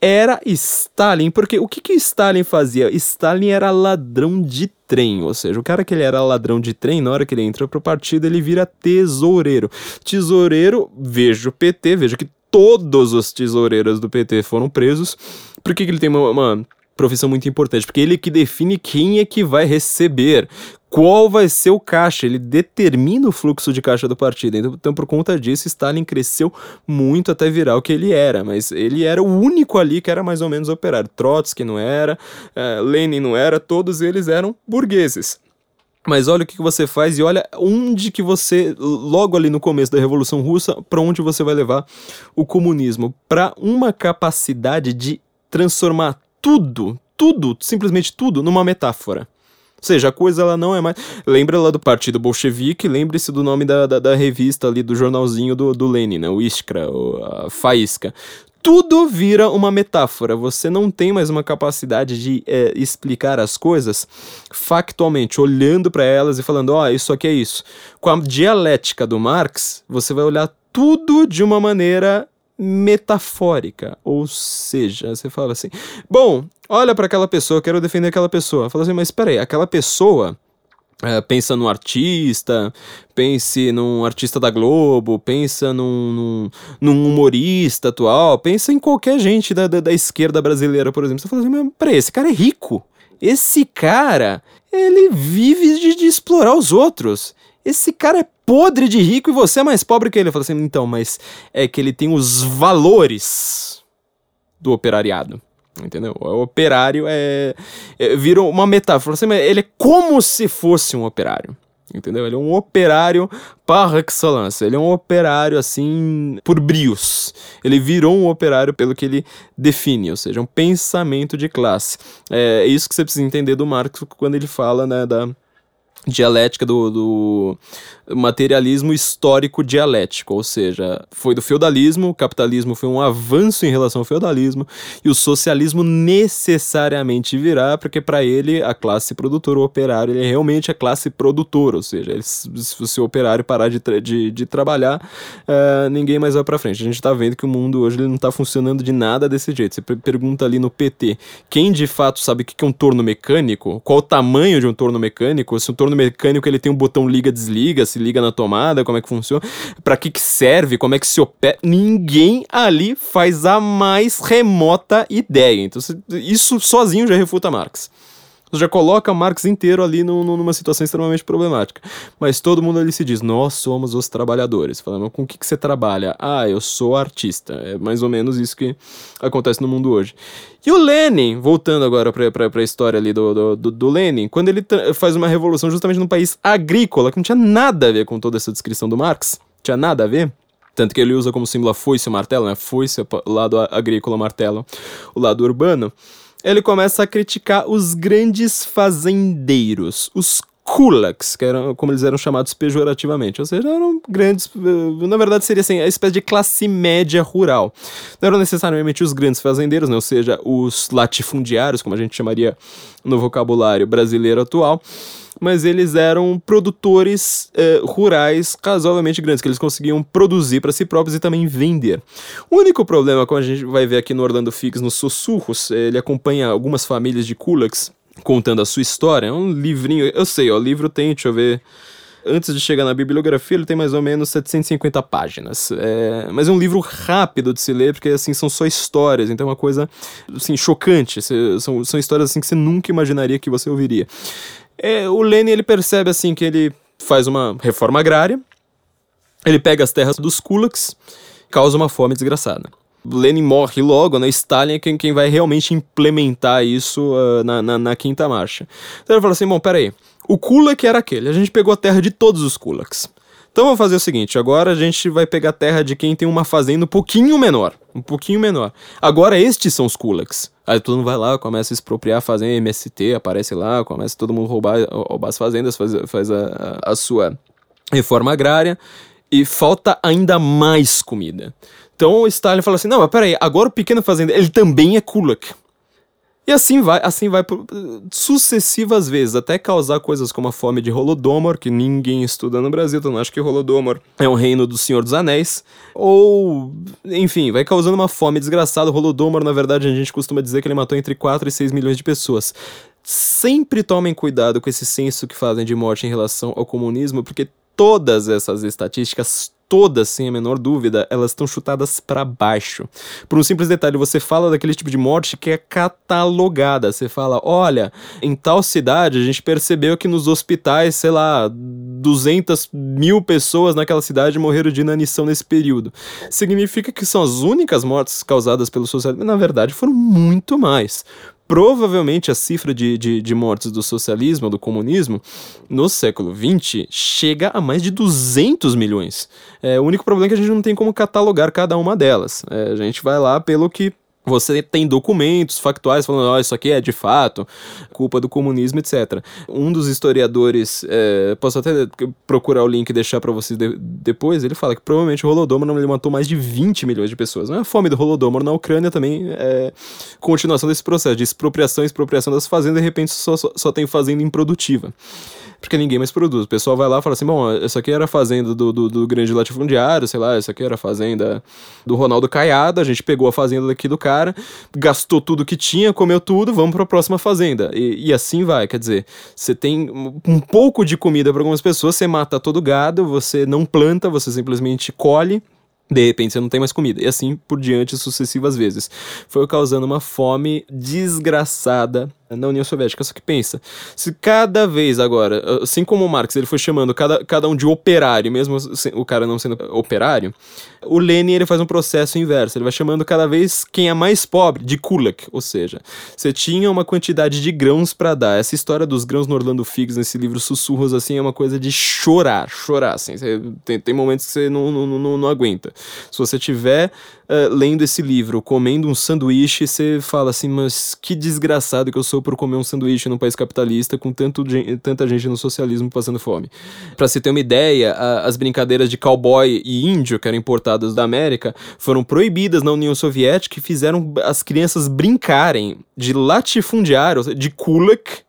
era Stalin. Porque o que, que Stalin fazia? Stalin era ladrão de trem, ou seja, o cara que ele era ladrão de trem, na hora que ele entra pro partido, ele vira tesoureiro. Tesoureiro, veja o PT, veja que todos os tesoureiros do PT foram presos. Por que, que ele tem uma, uma profissão muito importante? Porque ele que define quem é que vai receber, qual vai ser o caixa, ele determina o fluxo de caixa do partido. Então, então, por conta disso, Stalin cresceu muito até virar o que ele era, mas ele era o único ali que era mais ou menos operário. Trotsky não era, uh, Lenin não era, todos eles eram burgueses. Mas olha o que você faz e olha onde que você, logo ali no começo da Revolução Russa, para onde você vai levar o comunismo. Para uma capacidade de transformar tudo, tudo, simplesmente tudo, numa metáfora. Ou seja, a coisa ela não é mais. Lembra lá do Partido Bolchevique, lembre-se do nome da, da, da, revista ali, do jornalzinho do, do Lenin, né? o Iskra, o, a Faísca tudo vira uma metáfora. Você não tem mais uma capacidade de é, explicar as coisas factualmente, olhando para elas e falando: ó, oh, isso aqui é isso. Com a dialética do Marx, você vai olhar tudo de uma maneira metafórica, ou seja, você fala assim: bom, olha para aquela pessoa, quero defender aquela pessoa. Fala assim, mas espera aí, aquela pessoa é, pensa no artista, pense num artista da Globo, pensa num, num, num, humorista atual, pensa em qualquer gente da, da, da esquerda brasileira, por exemplo. Você fala assim, mas peraí, esse cara é rico. Esse cara, ele vive de, de explorar os outros. Esse cara é podre de rico e você é mais pobre que ele. Eu falo assim, então, mas é que ele tem os valores do operariado. Entendeu? O operário é, é virou uma metáfora. Assim, ele é como se fosse um operário. Entendeu? Ele é um operário par excellence. Ele é um operário, assim, por brios. Ele virou um operário pelo que ele define, ou seja, um pensamento de classe. É isso que você precisa entender do Marx quando ele fala, né, da dialética do, do, materialismo histórico dialético, ou seja, foi do feudalismo, o capitalismo foi um avanço em relação ao feudalismo e o socialismo necessariamente virá, porque para ele a classe produtora, o operário, ele é realmente a classe produtora, ou seja, ele, se o operário parar de, de, de trabalhar, uh, ninguém mais vai para frente. A gente está vendo que o mundo hoje ele não está funcionando de nada desse jeito. Você pergunta ali no PT, quem de fato sabe o que é um torno mecânico, qual o tamanho de um torno mecânico, se um torno mecânico ele tem um botão liga-desliga, se liga na tomada, como é que funciona, para que, que serve, como é que se opera. Ninguém ali faz a mais remota ideia. Então, isso sozinho já refuta Marx. Já coloca Marx inteiro ali no, no, numa situação extremamente problemática. Mas todo mundo ali se diz, nós somos os trabalhadores. Falando, com o que, que você trabalha? Ah, eu sou artista. É mais ou menos isso que acontece no mundo hoje. E o Lenin, voltando agora para a história ali do, do, do, Lenin, quando ele faz uma revolução justamente num país agrícola, que não tinha nada a ver com toda essa descrição do Marx, tinha nada a ver, tanto que ele usa como símbolo a foice e o martelo, né? Foice, lado agrícola, martelo, o lado urbano ele começa a criticar os grandes fazendeiros, os kulaks, que eram como eles eram chamados pejorativamente, ou seja, eram grandes, eh, na verdade seria assim, a espécie de classe média rural. Não eram necessariamente os grandes fazendeiros, né? ou seja, os latifundiários, como a gente chamaria no vocabulário brasileiro atual, mas eles eram produtores eh, rurais razoavelmente grandes, que eles conseguiam produzir para si próprios e também vender. O único problema, como a gente vai ver aqui no Orlando Fix, nos Sussurros, ele acompanha algumas famílias de kulaks contando a sua história. É um livrinho, eu sei, ó, o livro tem, deixa eu ver, Antes de chegar na bibliografia, ele tem mais ou menos 750 páginas. É, mas é um livro rápido de se ler, porque assim são só histórias, então é uma coisa assim, chocante. São, são histórias assim que você nunca imaginaria que você ouviria. É, o Lenin ele percebe assim que ele faz uma reforma agrária, ele pega as terras dos kulaks, causa uma fome desgraçada. Lenin morre logo, né? Stalin é quem, quem vai realmente implementar isso uh, na, na, na, quinta marcha. Então ele fala assim: bom, peraí. O Kulak era aquele, a gente pegou a terra de todos os Kulaks. Então vamos fazer o seguinte: agora a gente vai pegar a terra de quem tem uma fazenda um pouquinho menor. Um pouquinho menor. Agora estes são os Kulaks. Aí todo mundo vai lá, começa a expropriar a fazenda, MST aparece lá, começa todo mundo roubar, roubar as fazendas, faz, faz a, a, a sua reforma agrária e falta ainda mais comida. Então o Stalin fala assim: não, mas peraí, agora o pequeno fazendeiro, ele também é kulak. E assim vai, assim vai por sucessivas vezes, até causar coisas como a fome de Holodomor, que ninguém estuda no Brasil, então acho que Holodomor é um reino do Senhor dos Anéis, ou, enfim, vai causando uma fome desgraçada. Holodomor, na verdade, a gente costuma dizer que ele matou entre 4 e 6 milhões de pessoas. Sempre tomem cuidado com esse senso que fazem de morte em relação ao comunismo, porque todas essas estatísticas, todas, sem a menor dúvida, elas estão chutadas para baixo. Por um simples detalhe, você fala daquele tipo de morte que é catalogada. Você fala, olha, em tal cidade a gente percebeu que nos hospitais, sei lá, 200 mil pessoas naquela cidade morreram de inanição nesse período. Significa que são as únicas mortes causadas pelo socialismo? Na verdade, foram muito mais provavelmente a cifra de, de, de, mortes do socialismo, do comunismo, no século XX, chega a mais de 200 milhões. É, o único problema é que a gente não tem como catalogar cada uma delas. É, a gente vai lá pelo que você tem documentos factuais falando, ó, oh, isso aqui é de fato culpa do comunismo, etc. Um dos historiadores, é, posso até procurar o link e deixar para vocês de, depois, ele fala que provavelmente o Holodomor ele matou mais de 20 milhões de pessoas. Não é a fome do Holodomor na Ucrânia também é continuação desse processo de expropriação expropriação das fazendas, de repente só, só, só tem fazenda improdutiva porque ninguém mais produz. O pessoal vai lá e fala assim: bom, essa aqui era a fazenda do, do, do, grande latifundiário, sei lá, essa aqui era a fazenda do Ronaldo Caiado, a gente pegou a fazenda daqui do cara, gastou tudo que tinha, comeu tudo, vamos para a próxima fazenda. E, e, assim vai, quer dizer, você tem um pouco de comida para algumas pessoas, você mata todo gado, você não planta, você simplesmente colhe de repente você não tem mais comida. E assim por diante sucessivas vezes. Foi causando uma fome desgraçada na União Soviética. Só que pensa, se cada vez agora, assim como o Marx, ele foi chamando cada, cada um de operário, mesmo o cara não sendo operário, o Lenin ele faz um processo inverso. Ele vai chamando cada vez quem é mais pobre de kulak, ou seja, você tinha uma quantidade de grãos para dar. Essa história dos grãos no Orlando Figs, nesse livro Sussurros, assim, é uma coisa de chorar, chorar, assim. tem, tem momentos que você não, não, não, não aguenta. Se você tiver uh, lendo esse livro, comendo um sanduíche, você fala assim, mas que desgraçado que eu sou por comer um sanduíche num país capitalista com tanto, tanta gente no socialismo passando fome. Para você ter uma ideia, a, as brincadeiras de cowboy e índio, que eram importadas da América, foram proibidas na União Soviética e fizeram as crianças brincarem de latifundiário, de kulak,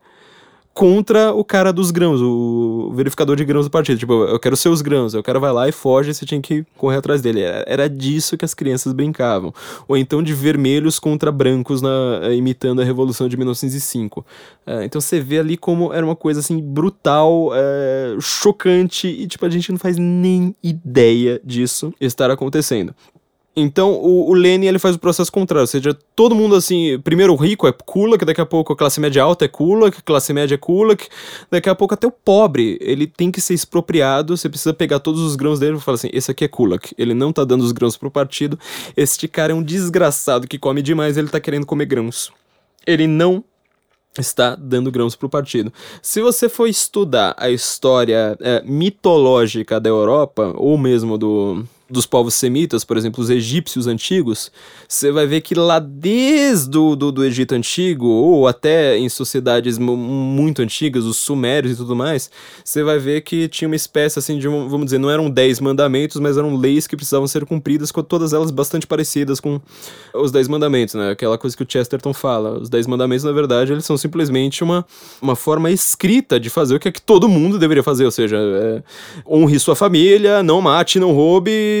contra o cara dos grãos, o verificador de grãos do partido. Tipo, eu quero seus grãos. O cara vai lá e foge você tinha que correr atrás dele. Era disso que as crianças brincavam. Ou então de vermelhos contra brancos, na, imitando a Revolução de 1905. É, então você vê ali como era uma coisa assim brutal, é, chocante e tipo, a gente não faz nem ideia disso estar acontecendo. Então o, o Lenin ele faz o processo contrário, ou seja, todo mundo assim, primeiro o rico é kulak, daqui a pouco a classe média alta é kulak, classe média é kulak, daqui a pouco até o pobre, ele tem que ser expropriado, você precisa pegar todos os grãos dele e falar assim, esse aqui é kulak, ele não tá dando os grãos pro partido, este cara é um desgraçado que come demais, ele tá querendo comer grãos. Ele não está dando grãos para o partido. Se você for estudar a história é, mitológica da Europa, ou mesmo do, dos povos semitas, por exemplo, os egípcios antigos, você vai ver que lá desde o do, do Egito Antigo, ou até em sociedades muito antigas, os sumérios e tudo mais, você vai ver que tinha uma espécie assim de, vamos dizer, não eram dez mandamentos, mas eram leis que precisavam ser cumpridas, com todas elas bastante parecidas com os dez mandamentos, né? Aquela coisa que o Chesterton fala. Os dez mandamentos, na verdade, eles são simplesmente uma, uma forma escrita de fazer o que é que todo mundo deveria fazer, ou seja, é, honre sua família, não mate, não roube,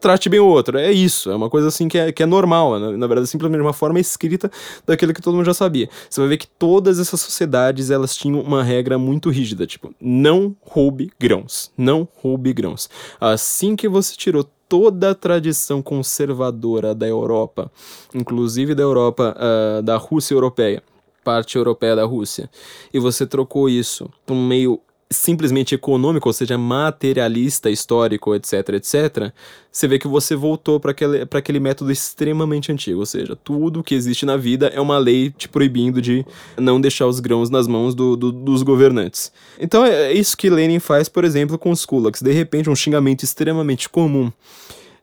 trate bem o outro. É isso, é uma coisa assim que é, que é normal. Na, na verdade, simplesmente uma forma escrita daquilo que todo mundo já sabia. Você vai ver que todas essas sociedades elas tinham uma regra muito rígida, tipo, não roube grãos, não roube grãos. Assim que você tirou toda a tradição conservadora da Europa, inclusive da Europa, uh, da Rússia europeia, parte europeia da Rússia, e você trocou isso para um meio simplesmente econômico, ou seja, materialista, histórico, etc, etc, você vê que você voltou para aquele, aquele método extremamente antigo, ou seja, tudo que existe na vida é uma lei te proibindo de não deixar os grãos nas mãos do, do, dos governantes. Então é isso que Lenin faz, por exemplo, com os kulaks. De repente, um xingamento extremamente comum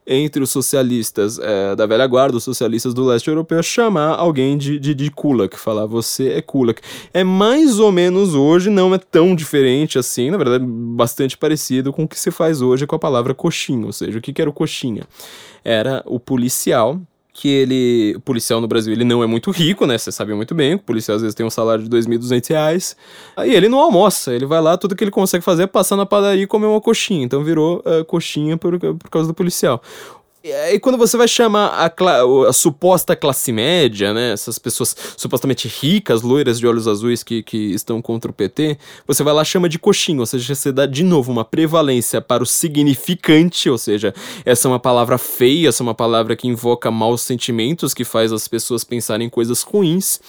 entre os socialistas é, da velha guarda, os socialistas do leste europeu, chamar alguém de, de, de kulak, falar você é kulak. É mais ou menos hoje, não é tão diferente assim, na verdade, bastante parecido com o que se faz hoje com a palavra coxinha, ou seja, o que, que era o coxinha? Era o policial que ele, o policial no Brasil, ele não é muito rico, né? Você sabe muito bem, o policial às vezes tem um salário de 2.200 reais, aí ele não almoça, ele vai lá, tudo que ele consegue fazer é passar na padaria e comer uma coxinha, então virou uh, coxinha por, por causa do policial. E quando você vai chamar a, a, suposta classe média, né, essas pessoas supostamente ricas, loiras de olhos azuis que, que estão contra o PT, você vai lá chama de coxinha, ou seja, você dá de novo uma prevalência para o significante, ou seja, essa é uma palavra feia, essa é uma palavra que invoca maus sentimentos, que faz as pessoas pensarem coisas ruins,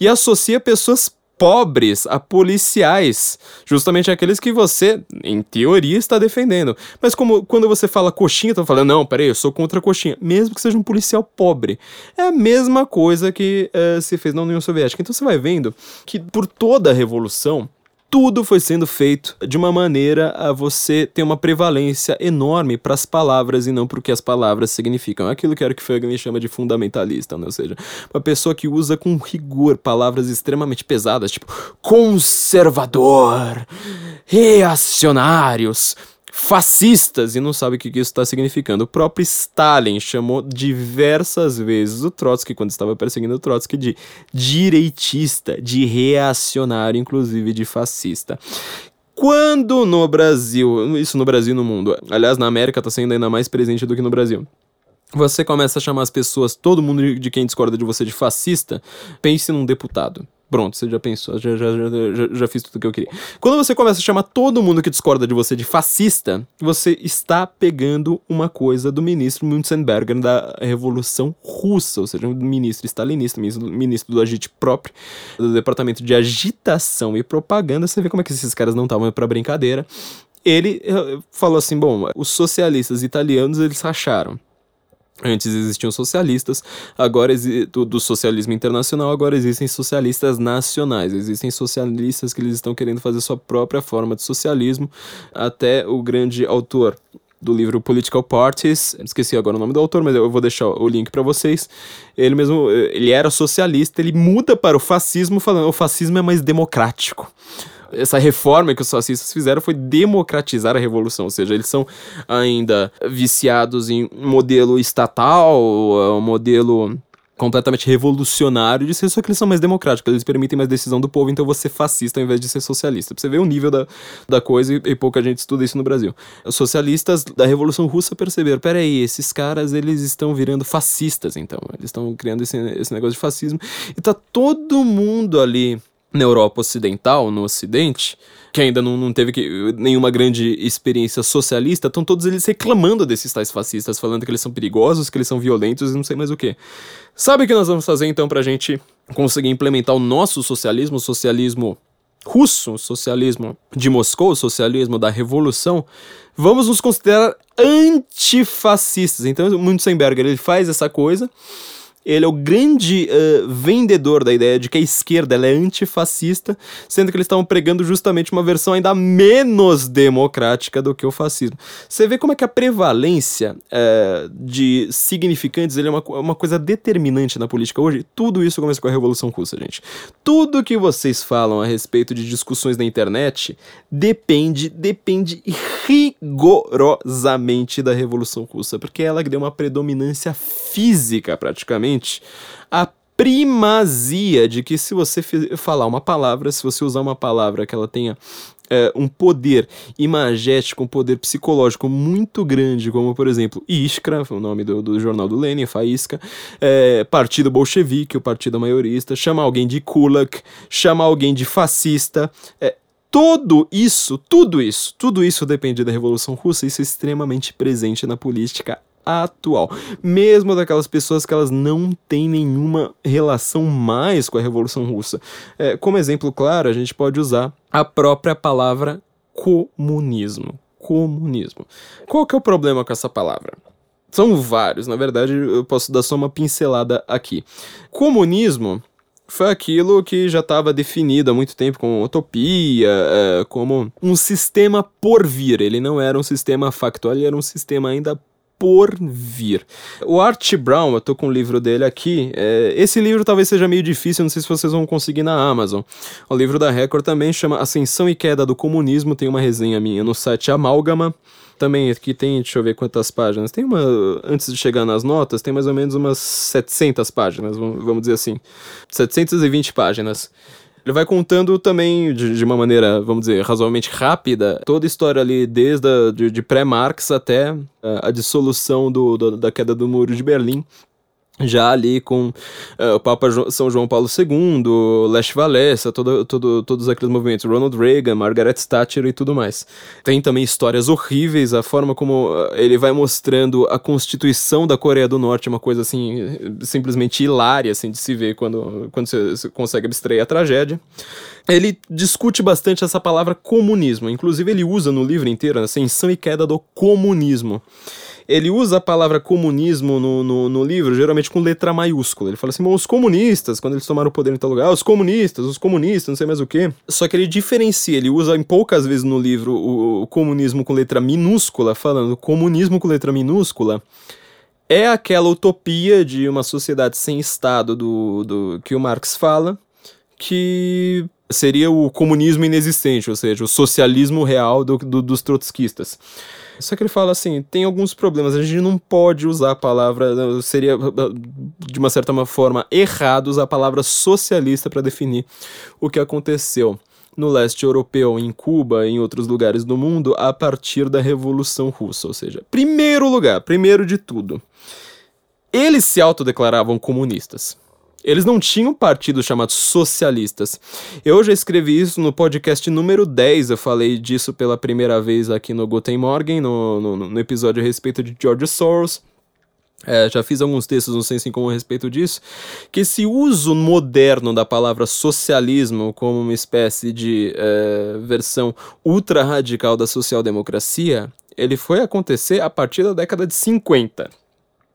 e associa pessoas pobres a policiais, justamente aqueles que você, em teoria, está defendendo. Mas como quando você fala coxinha, tá falando, não, peraí, eu sou contra a coxinha, mesmo que seja um policial pobre. É a mesma coisa que uh, se fez na União Soviética. Então você vai vendo que por toda a revolução, tudo foi sendo feito de uma maneira a você ter uma prevalência enorme para as palavras e não para o que as palavras significam. É aquilo que Eric Fagner chama de fundamentalista, né? ou seja, uma pessoa que usa com rigor palavras extremamente pesadas, tipo conservador, reacionários, fascistas e não sabe o que isso está significando. O próprio Stalin chamou diversas vezes o Trotsky, quando estava perseguindo o Trotsky, de direitista, de reacionário, inclusive de fascista. Quando no Brasil, isso no Brasil e no mundo, aliás, na América está sendo ainda mais presente do que no Brasil. Você começa a chamar as pessoas, todo mundo de quem discorda de você, de fascista, pense num deputado. Pronto, você já pensou, já, já, já, já, fiz tudo o que eu queria. Quando você começa a chamar todo mundo que discorda de você de fascista, você está pegando uma coisa do ministro Münzenberger da Revolução Russa, ou seja, um ministro stalinista, ministro, do agite próprio, do Departamento de Agitação e Propaganda. Você vê como é que esses caras não estavam para brincadeira. Ele eh, falou assim: bom, os socialistas italianos eles acharam Antes existiam socialistas, agora do, do, socialismo internacional, agora existem socialistas nacionais. Existem socialistas que eles estão querendo fazer sua própria forma de socialismo. Até o grande autor do livro Political Parties, esqueci agora o nome do autor, mas eu vou deixar o link para vocês. Ele mesmo, ele era socialista, ele muda para o fascismo falando o fascismo é mais democrático essa reforma que os fascistas fizeram foi democratizar a revolução, ou seja, eles são ainda viciados em modelo estatal, um modelo completamente revolucionário de ser, só que eles são mais democráticos, eles permitem mais decisão do povo, então você fascista ao invés de ser socialista. Pra você ver o nível da, da coisa e, e pouca gente estuda isso no Brasil. Os socialistas da Revolução Russa perceberam, peraí, esses caras, eles estão virando fascistas, então. Eles estão criando esse, esse negócio de fascismo. E tá todo mundo ali na Europa Ocidental, no Ocidente, que ainda não, não teve que, nenhuma grande experiência socialista, estão todos eles reclamando desses tais fascistas, falando que eles são perigosos, que eles são violentos e não sei mais o que. Sabe o que nós vamos fazer então pra gente conseguir implementar o nosso socialismo, o socialismo russo, o socialismo de Moscou, o socialismo da revolução? Vamos nos considerar antifascistas. Então, o Münzenberger, ele faz essa coisa ele é o grande uh, vendedor da ideia de que a esquerda é antifascista, sendo que eles estavam pregando justamente uma versão ainda menos democrática do que o fascismo. Você vê como é que a prevalência uh, de significantes ele é uma, uma coisa determinante na política hoje? Tudo isso começa com a Revolução Russa, gente. Tudo que vocês falam a respeito de discussões na internet depende, depende rigorosamente da Revolução Russa, porque ela deu uma predominância física praticamente a primazia de que se você falar uma palavra, se você usar uma palavra que ela tenha é, um poder imagético, um poder psicológico muito grande, como por exemplo Iskra, o nome do, do jornal do Lenin, Faísca, é, Partido Bolchevique, o Partido Maiorista, chamar alguém de Kulak, chamar alguém de fascista. É, Tudo isso, tudo isso, tudo isso depende da Revolução Russa, isso é extremamente presente na política atual. Mesmo daquelas pessoas que elas não têm nenhuma relação mais com a Revolução Russa. É, como exemplo claro, a gente pode usar a própria palavra comunismo. Comunismo. Qual que é o problema com essa palavra? São vários, na verdade, eu posso dar só uma pincelada aqui. Comunismo foi aquilo que já estava definido há muito tempo como utopia, é, como um sistema por vir. Ele não era um sistema factual, ele era um sistema ainda por vir. O Art Brown, eu tô com o livro dele aqui. É, esse livro talvez seja meio difícil, não sei se vocês vão conseguir na Amazon. O livro da Record também chama Ascensão e Queda do Comunismo. Tem uma resenha minha no site Amálgama. Também aqui tem, deixa eu ver quantas páginas. Tem uma, antes de chegar nas notas, tem mais ou menos umas 700 páginas, vamos dizer assim. 720 páginas. Ele vai contando também, de, de, uma maneira, vamos dizer, razoavelmente rápida, toda a história ali, desde a, de, de pré-Marx até a, a dissolução do, do, da queda do Muro de Berlim já ali com uh, o Papa jo São João Paulo II, Lech Walesa, todo, todo, todos aqueles movimentos, Ronald Reagan, Margaret Thatcher e tudo mais. Tem também histórias horríveis, a forma como uh, ele vai mostrando a constituição da Coreia do Norte, uma coisa assim, simplesmente hilária assim, de se ver quando, quando você, consegue abstrair a tragédia. Ele discute bastante essa palavra comunismo, inclusive ele usa no livro inteiro, Ascensão e Queda do Comunismo ele usa a palavra comunismo no, no, no, livro, geralmente com letra maiúscula. Ele fala assim, os comunistas, quando eles tomaram o poder em tal lugar, ah, os comunistas, os comunistas, não sei mais o que. Só que ele diferencia, ele usa em poucas vezes no livro o, o comunismo com letra minúscula, falando comunismo com letra minúscula é aquela utopia de uma sociedade sem Estado do, do que o Marx fala, que seria o comunismo inexistente, ou seja, o socialismo real do, do, dos trotskistas. Só que ele fala assim: tem alguns problemas, a gente não pode usar a palavra, seria de uma certa forma errado usar a palavra socialista para definir o que aconteceu no leste europeu, em Cuba e em outros lugares do mundo a partir da Revolução Russa. Ou seja, primeiro lugar, primeiro de tudo, eles se autodeclaravam comunistas. Eles não tinham partidos chamados socialistas. Eu já escrevi isso no podcast número 10, eu falei disso pela primeira vez aqui no Guten Morgen, no, no, no episódio a respeito de George Soros. É, já fiz alguns textos no Senso Comum a respeito disso, que esse uso moderno da palavra socialismo como uma espécie de é, versão ultra radical da social-democracia, ele foi acontecer a partir da década de 50.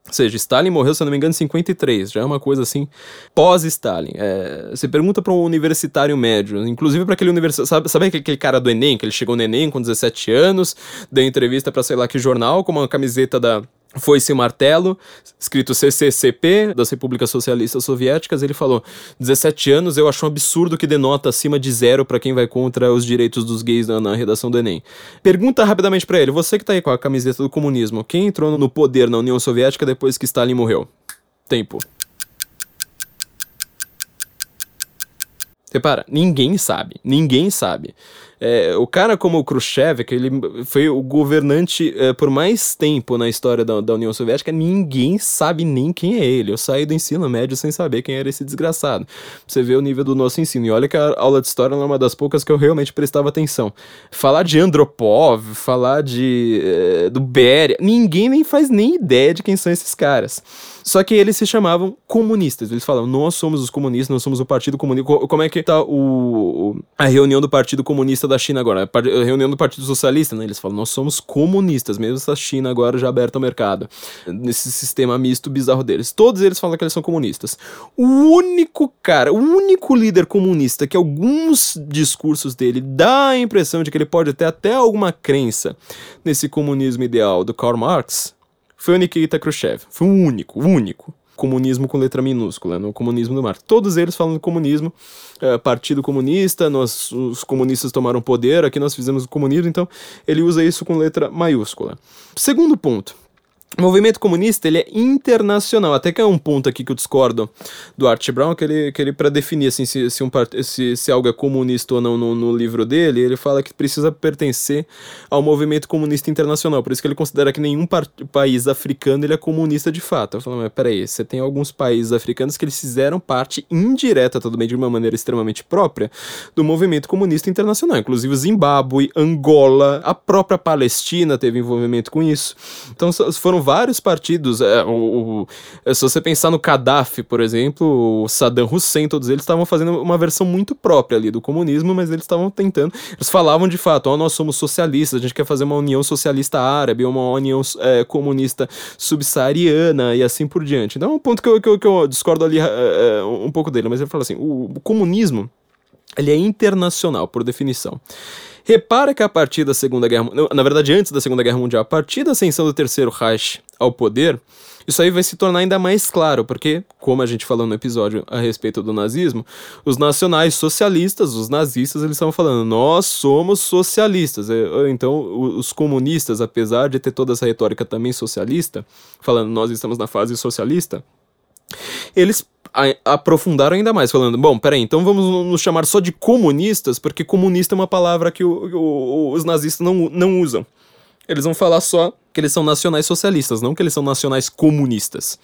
Ou seja, Stalin morreu, se eu não me engano, em 53. Já é uma coisa assim, pós-Stalin. É, você pergunta para um universitário médio, inclusive para aquele universitário. Sabe, sabe aquele cara do Enem, que ele chegou no Enem com 17 anos, deu entrevista para sei lá que jornal, com uma camiseta da foi-se o martelo, escrito CCCP, das Repúblicas Socialistas Soviéticas, ele falou: 17 anos eu acho um absurdo que denota acima de zero para quem vai contra os direitos dos gays na, na redação do Enem. Pergunta rapidamente para ele: você que tá aí com a camiseta do comunismo, quem entrou no poder na União Soviética depois que Stalin morreu? Tempo. Repara, ninguém sabe, ninguém sabe. É, o cara como o Khrushchev, que ele foi o governante é, por mais tempo na história da, da, União Soviética, ninguém sabe nem quem é ele. Eu saí do ensino médio sem saber quem era esse desgraçado. Você vê o nível do nosso ensino. E olha que a aula de história é uma das poucas que eu realmente prestava atenção. Falar de Andropov, falar de é, do Beria, ninguém nem faz nem ideia de quem são esses caras. Só que eles se chamavam comunistas. Eles falavam, nós somos os comunistas, nós somos o Partido Comunista. Como é que tá o, a reunião do Partido Comunista da China agora? A reunião do Partido Socialista, né? Eles falam, nós somos comunistas, mesmo essa China agora já aberta ao mercado. Nesse sistema misto bizarro deles. Todos eles falam que eles são comunistas. O único cara, o único líder comunista que alguns discursos dele dá a impressão de que ele pode ter até alguma crença nesse comunismo ideal do Karl Marx foi o Nikita Khrushchev. Foi o único, o único. Comunismo com letra minúscula, no comunismo do mar. Todos eles falam do comunismo, é, Partido Comunista, nós, os comunistas tomaram poder, aqui nós fizemos o comunismo, então ele usa isso com letra maiúscula. Segundo ponto, O movimento comunista ele é internacional, até que é um ponto aqui que eu discordo do Art Brown, que ele, que ele para definir assim, se, se, um, se, se algo é comunista ou não no, no, livro dele, ele fala que precisa pertencer ao movimento comunista internacional, por isso que ele considera que nenhum país africano ele é comunista de fato. Eu falo, mas peraí, você tem alguns países africanos que eles fizeram parte indireta, tudo bem, de uma maneira extremamente própria, do movimento comunista internacional, inclusive o Zimbábue, Angola, a própria Palestina teve envolvimento com isso. Então foram vários partidos. É, o, o, se você pensar no Gaddafi, por exemplo, o Saddam Hussein, todos eles estavam fazendo uma versão muito própria ali do comunismo, mas eles estavam tentando. Eles falavam de fato: oh, nós somos socialistas, a gente quer fazer uma união socialista árabe, uma união é, comunista subsaariana e assim por diante. Então é um ponto que eu, que eu, que eu discordo ali é, é um pouco dele, mas ele fala assim: o, o comunismo ele é internacional, por definição. Repara que a partir da Segunda Guerra na verdade, antes da Segunda Guerra Mundial, a partir da ascensão do Terceiro Reich ao poder, isso aí vai se tornar ainda mais claro, porque, como a gente falou no episódio a respeito do nazismo, os nacionais socialistas, os nazistas, eles estavam falando, nós somos socialistas. É, então, os comunistas, apesar de ter toda essa retórica também socialista, falando, nós estamos na fase socialista, eles aprofundaram ainda mais, falando: bom, peraí, então vamos nos chamar só de comunistas, porque comunista é uma palavra que o, o, os nazistas não, não usam. Eles vão falar só que eles são nacionais socialistas, não que eles são nacionais comunistas.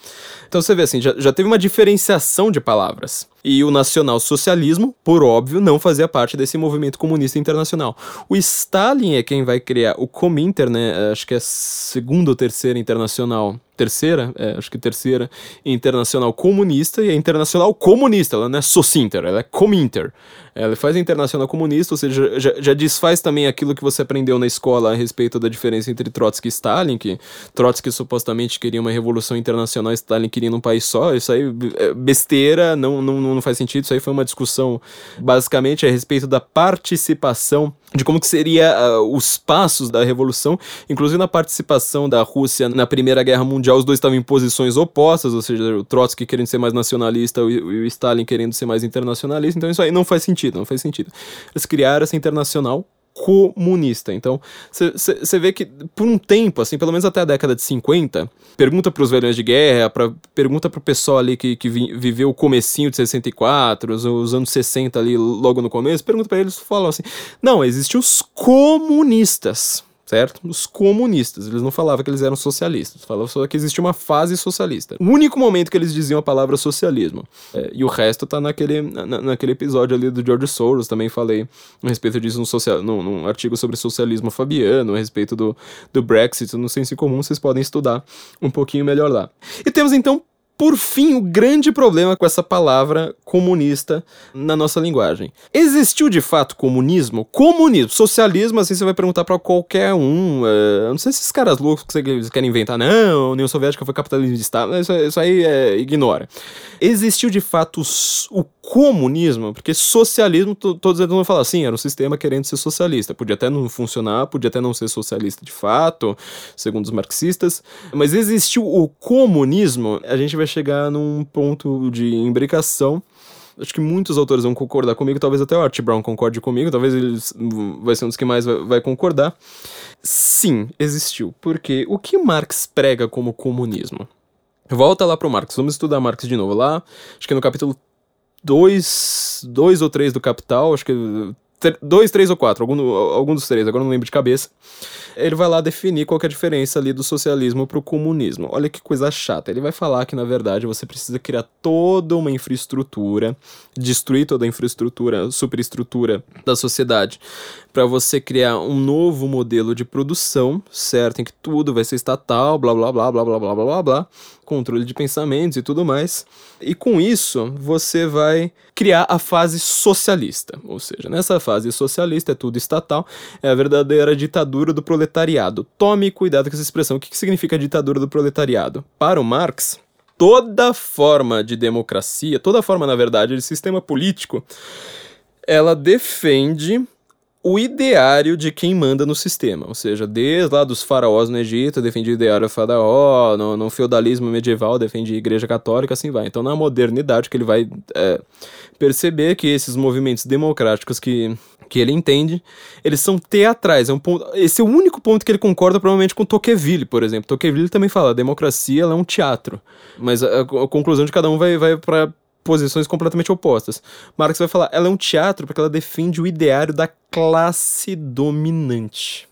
Então você vê assim, já, já teve uma diferenciação de palavras. E o nacional-socialismo, por óbvio, não fazia parte desse movimento comunista internacional. O Stalin é quem vai criar o Cominter, né? Acho que é a segunda ou terceira internacional terceira, é, acho que terceira, internacional comunista e a internacional comunista, ela não é Socinter, ela é Cominter. Ela faz a internacional comunista, ou seja, já, já, desfaz também aquilo que você aprendeu na escola a respeito da diferença entre Trotsky e Stalin, que Trotsky supostamente queria uma revolução internacional, Stalin queria um país só, isso aí é besteira, não, não, não faz sentido, isso aí foi uma discussão basicamente a respeito da participação de como que seria uh, os passos da revolução, inclusive na participação da Rússia na Primeira Guerra Mundial, os dois estavam em posições opostas, ou seja, o Trotsky querendo ser mais nacionalista e o Stalin querendo ser mais internacionalista, então isso aí não faz sentido, não faz sentido. Eles criaram essa internacional comunista. Então, você vê que por um tempo, assim, pelo menos até a década de 50, pergunta para os velhões de guerra, pra, pergunta para o pessoal ali que, que vi, viveu o comecinho de 64, os, os, anos 60 ali, logo no começo, pergunta para eles, falam assim, não, existiam os comunistas certo? Os comunistas. Eles não falavam que eles eram socialistas, falavam só que existia uma fase socialista. O único momento que eles diziam a palavra socialismo. É, e o resto tá naquele, na, naquele episódio ali do George Soros, também falei a respeito disso num, social, num, artigo sobre socialismo fabiano, a respeito do, do Brexit, no senso comum, vocês podem estudar um pouquinho melhor lá. E temos então por fim, o grande problema com essa palavra comunista na nossa linguagem. Existiu de fato comunismo? Comunismo, socialismo, assim você vai perguntar para qualquer um. Uh, não sei se esses caras loucos que vocês querem inventar, não, a União Soviética foi capitalismo de Estado, isso, isso aí é, ignora. Existiu de fato o comunismo, porque socialismo, todos eles vão falar assim, era um sistema querendo ser socialista. Podia até não funcionar, podia até não ser socialista de fato, segundo os marxistas, mas existiu o comunismo, a gente vai chegar num ponto de imbricação acho que muitos autores vão concordar comigo, talvez até o Art Brown concorde comigo, talvez ele vai ser um dos que mais vai, vai, concordar. Sim, existiu. Porque o que Marx prega como comunismo? Volta lá pro Marx, vamos estudar Marx de novo lá, acho que no capítulo 2 dois ou 3 do Capital, acho que 2, 3 ou 4, algum, algum dos três, agora não lembro de cabeça ele vai lá definir qual é a diferença ali do socialismo para o comunismo. Olha que coisa chata. Ele vai falar que, na verdade, você precisa criar toda uma infraestrutura, destruir toda a infraestrutura, superestrutura da sociedade, para você criar um novo modelo de produção, certo? Em que tudo vai ser estatal, blá blá blá blá blá blá blá blá, controle de pensamentos e tudo mais. E com isso, você vai criar a fase socialista. Ou seja, nessa fase socialista é tudo estatal, é a verdadeira ditadura do proletariado. Tome cuidado com essa expressão. O que significa ditadura do proletariado? Para o Marx, toda forma de democracia, toda forma, na verdade, de sistema político, ela defende o ideário de quem manda no sistema, ou seja, desde lá dos faraós no Egito, defendia o ideário faraó, no, no, feudalismo medieval defendia a igreja católica, assim vai. Então na modernidade que ele vai é, perceber que esses movimentos democráticos que que ele entende, eles são teatrais. É um ponto, esse é o único ponto que ele concorda provavelmente com Tocqueville, por exemplo. Tocqueville também fala, a democracia é um teatro. Mas a, a, conclusão de cada um vai, vai para posições completamente opostas. Marx vai falar, ela é um teatro porque ela defende o ideário da classe dominante.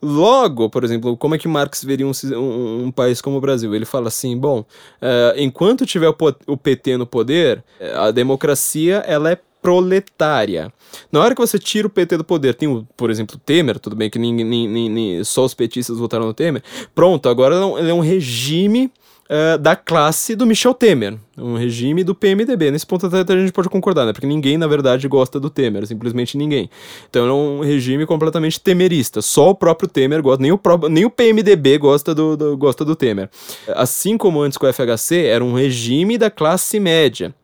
Logo, por exemplo, como é que Marx veria um, um, um país como o Brasil? Ele fala assim, bom, uh, enquanto tiver o, o PT no poder, a democracia ela é proletária. Na hora que você tira o PT do poder, tem, o, por exemplo, o Temer, tudo bem que nem, nem, nem, só os petistas votaram no Temer, pronto, agora ele é um regime uh, da classe do Michel Temer, um regime do PMDB. Nesse ponto até a gente pode concordar, né? Porque ninguém, na verdade, gosta do Temer, simplesmente ninguém. Então é um regime completamente temerista. Só o próprio Temer gosta, nem o, nem o PMDB gosta do, do, gosta do Temer. Assim como antes com o FHC, era um regime da classe média.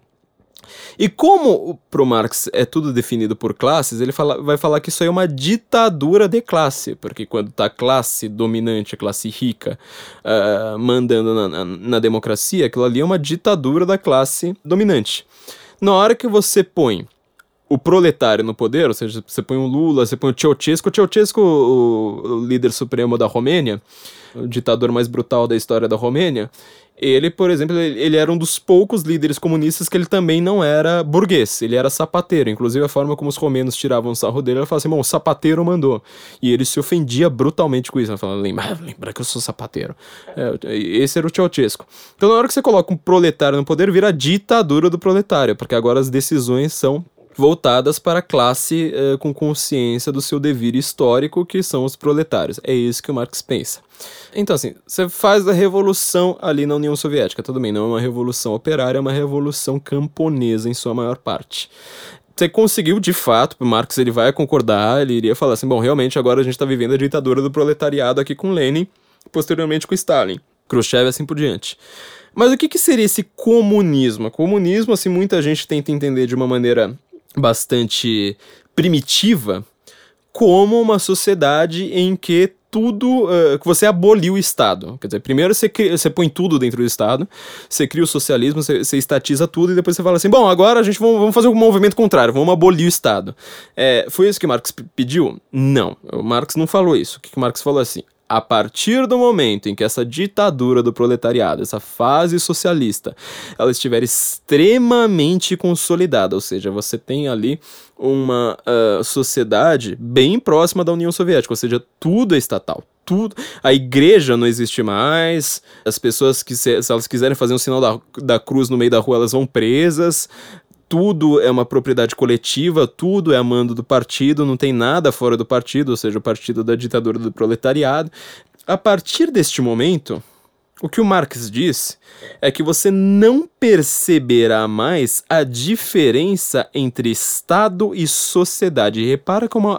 E como pro Marx é tudo definido por classes, ele fala, vai falar que isso aí é uma ditadura de classe, porque quando tá a classe dominante, a classe rica, uh, mandando na, na, na democracia, aquilo ali é uma ditadura da classe dominante. Na hora que você põe o proletário no poder, ou seja, você põe o Lula, você põe o Ceausescu, o Ceausescu, o, o líder supremo da Romênia, o ditador mais brutal da história da Romênia, ele, por exemplo, ele era um dos poucos líderes comunistas que ele também não era burguês, ele era sapateiro. Inclusive, a forma como os romenos tiravam o sarro dele, ele falava assim: bom, o sapateiro mandou. E ele se ofendia brutalmente com isso. Falava: lembra, lembra que eu sou sapateiro. É, esse era o Ceausescu. Então, na hora que você coloca um proletário no poder, vira a ditadura do proletário, porque agora as decisões são voltadas para a classe uh, com consciência do seu dever histórico, que são os proletários. É isso que o Marx pensa. Então, assim, você faz a revolução ali na União Soviética, tudo bem, não é uma revolução operária, é uma revolução camponesa em sua maior parte. Você conseguiu, de fato, o Marx ele vai concordar, ele iria falar assim, bom, realmente agora a gente está vivendo a ditadura do proletariado aqui com Lenin, posteriormente com Stalin, Khrushchev assim por diante. Mas o que, que seria esse comunismo? Comunismo, assim, muita gente tenta entender de uma maneira bastante primitiva como uma sociedade em que tudo. Uh, que você aboliu o Estado. Quer dizer, primeiro você, cria, você põe tudo dentro do Estado, você cria o socialismo, você, você estatiza tudo e depois você fala assim: bom, agora a gente vamos, fazer um movimento contrário, vamos abolir o Estado. É, foi isso que Marx pediu? Não. O Marx não falou isso. O que, que Marx falou assim? A partir do momento em que essa ditadura do proletariado, essa fase socialista, ela estiver extremamente consolidada, ou seja, você tem ali uma uh, sociedade bem próxima da União Soviética, ou seja, tudo é estatal, tudo. A igreja não existe mais, as pessoas que, se, se elas quiserem fazer um sinal da, da cruz no meio da rua, elas vão presas, tudo é uma propriedade coletiva, tudo é a mando do partido, não tem nada fora do partido, ou seja, o partido da ditadura do proletariado. A partir deste momento, o que o Marx diz é que você não perceberá mais a diferença entre Estado e sociedade. Repara como.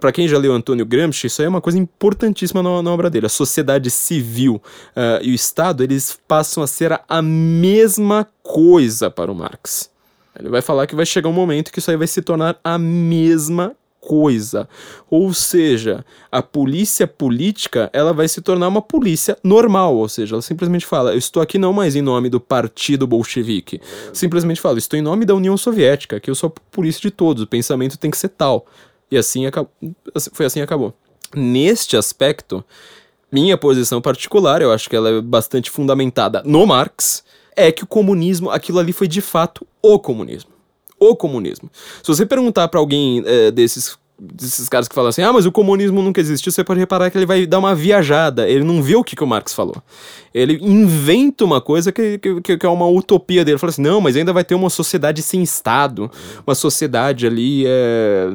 Para quem já leu Antônio Gramsci, isso aí é uma coisa importantíssima na, na obra dele. A sociedade civil uh, e o Estado eles passam a ser a mesma coisa para o Marx. Ele vai falar que vai chegar um momento que isso aí vai se tornar a mesma coisa. Ou seja, a polícia política, ela vai se tornar uma polícia normal, ou seja, ela simplesmente fala, eu estou aqui não mais em nome do partido bolchevique. Simplesmente fala, estou em nome da União Soviética, que eu sou a polícia de todos, o pensamento tem que ser tal. E assim acabou. Foi assim acabou. Neste aspecto, minha posição particular, eu acho que ela é bastante fundamentada no Marx, é que o comunismo, aquilo ali foi de fato o comunismo. O comunismo. Se você perguntar para alguém é, desses desses caras que falam assim, ah, mas o comunismo nunca existiu, você pode reparar que ele vai dar uma viajada, ele não viu o que, que o Marx falou. Ele inventa uma coisa que, que, que é uma utopia dele. Ele fala assim, não, mas ainda vai ter uma sociedade sem Estado, uma sociedade ali é,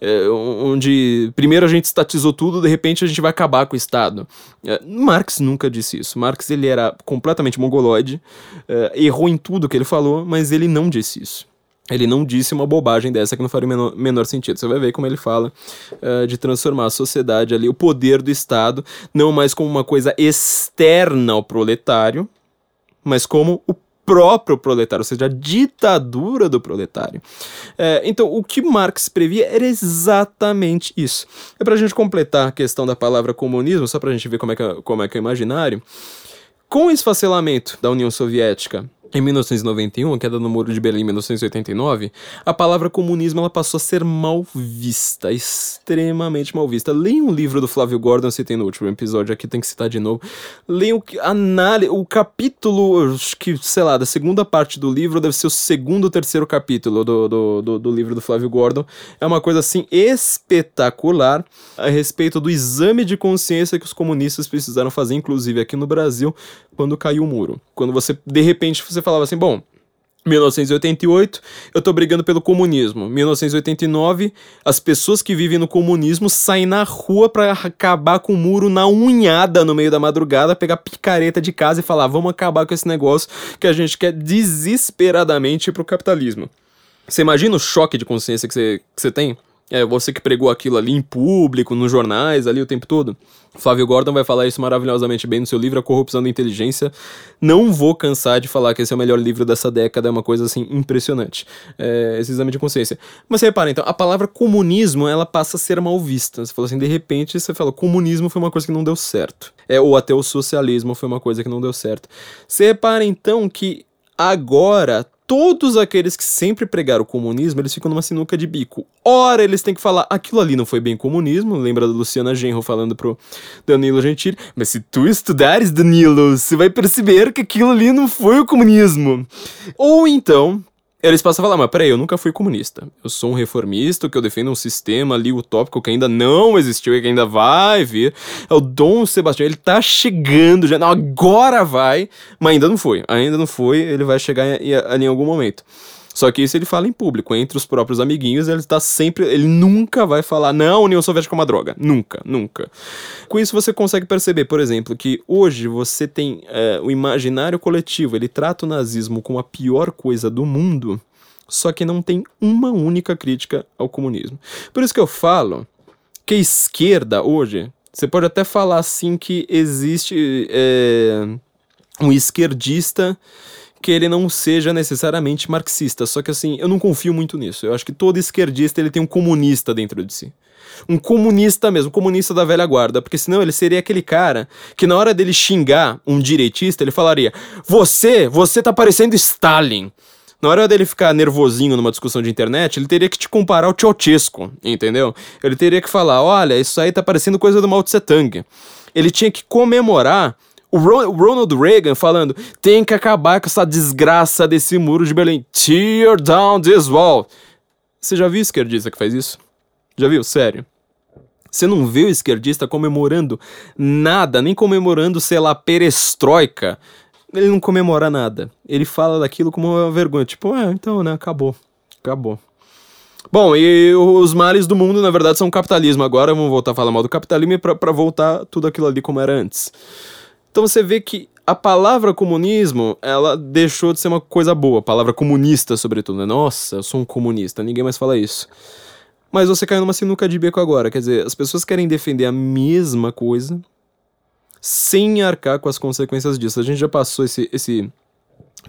é, onde primeiro a gente estatizou tudo, de repente a gente vai acabar com o Estado. É, Marx nunca disse isso. Marx ele era completamente mongoloide, é, errou em tudo que ele falou, mas ele não disse isso. Ele não disse uma bobagem dessa que não faria o menor, menor sentido. Você vai ver como ele fala uh, de transformar a sociedade ali, o poder do Estado, não mais como uma coisa externa ao proletário, mas como o próprio proletário, ou seja, a ditadura do proletário. É, então, o que Marx previa era exatamente isso. É para a gente completar a questão da palavra comunismo, só para a gente ver como é, que como é que é o imaginário. Com o esfacelamento da União Soviética em 1991, a queda no Muro de Berlim em 1989, a palavra comunismo ela passou a ser mal vista, extremamente mal vista. Leia um livro do Flávio Gordon, citei no último episódio, aqui tem que citar de novo. Leia o, análise, o capítulo, acho que, sei lá, da segunda parte do livro, deve ser o segundo ou terceiro capítulo do, do, do, do livro do Flávio Gordon. É uma coisa, assim, espetacular a respeito do exame de consciência que os comunistas precisaram fazer, inclusive aqui no Brasil, quando caiu o muro. Quando você, de repente, você falava assim, bom, 1988, eu tô brigando pelo comunismo. 1989, as pessoas que vivem no comunismo saem na rua para acabar com o muro na unhada no meio da madrugada, pegar picareta de casa e falar: vamos acabar com esse negócio que a gente quer desesperadamente pro capitalismo. Você imagina o choque de consciência que você, que você tem? É, você que pregou aquilo ali em público, nos jornais, ali o tempo todo. Flávio Gordon vai falar isso maravilhosamente bem no seu livro A Corrupção da Inteligência. Não vou cansar de falar que esse é o melhor livro dessa década, é uma coisa assim impressionante. É, esse exame de consciência. Mas você repara, então, a palavra comunismo ela passa a ser mal vista. Você falou assim, de repente você fala, comunismo foi uma coisa que não deu certo. É, ou até o socialismo foi uma coisa que não deu certo. Você repara então que agora todos aqueles que sempre pregaram o comunismo, eles ficam numa sinuca de bico. Ora, eles têm que falar, aquilo ali não foi bem comunismo, lembra da Luciana Genro falando pro Danilo Gentili, mas se tu estudares, Danilo, você vai perceber que aquilo ali não foi o comunismo. Ou então, eles passam a falar, mas peraí, eu nunca fui comunista. Eu sou um reformista, que eu defendo um sistema ali utópico que ainda não existiu e que ainda vai vir. É o Dom Sebastião, ele tá chegando já. Não, agora vai, mas ainda não foi. Ainda não foi, ele vai chegar ali em algum momento. Só que isso ele fala em público, entre os próprios amiguinhos, ele está sempre. Ele nunca vai falar, não, a União Soviética é uma droga. Nunca, nunca. Com isso você consegue perceber, por exemplo, que hoje você tem é, o imaginário coletivo, ele trata o nazismo como a pior coisa do mundo, só que não tem uma única crítica ao comunismo. Por isso que eu falo que a esquerda hoje, você pode até falar assim que existe é, um esquerdista que ele não seja necessariamente marxista. Só que assim, eu não confio muito nisso. Eu acho que todo esquerdista ele tem um comunista dentro de si. Um comunista mesmo, um comunista da velha guarda, porque senão ele seria aquele cara que na hora dele xingar um direitista, ele falaria: "Você, você tá parecendo Stalin". Na hora dele ficar nervosinho numa discussão de internet, ele teria que te comparar ao Ceausescu, entendeu? Ele teria que falar: "Olha, isso aí tá parecendo coisa do Mao Tse Tung". Ele tinha que comemorar o, Ronald Reagan falando: tem que acabar com essa desgraça desse muro de Berlim. Tear down this wall. Você já viu esquerdista que faz isso? Já viu? Sério. Você não vê o esquerdista comemorando nada, nem comemorando, sei lá, perestroika. Ele não comemora nada. Ele fala daquilo como uma vergonha. Tipo, é, então, né, acabou. Acabou. Bom, e os males do mundo, na verdade, são o capitalismo. Agora vamos voltar a falar mal do capitalismo para voltar tudo aquilo ali como era antes. Então você vê que a palavra comunismo, ela deixou de ser uma coisa boa. A palavra comunista, sobretudo, né? Nossa, eu sou um comunista, ninguém mais fala isso. Mas você caiu numa sinuca de beco agora. Quer dizer, as pessoas querem defender a mesma coisa sem arcar com as consequências disso. A gente já passou esse, esse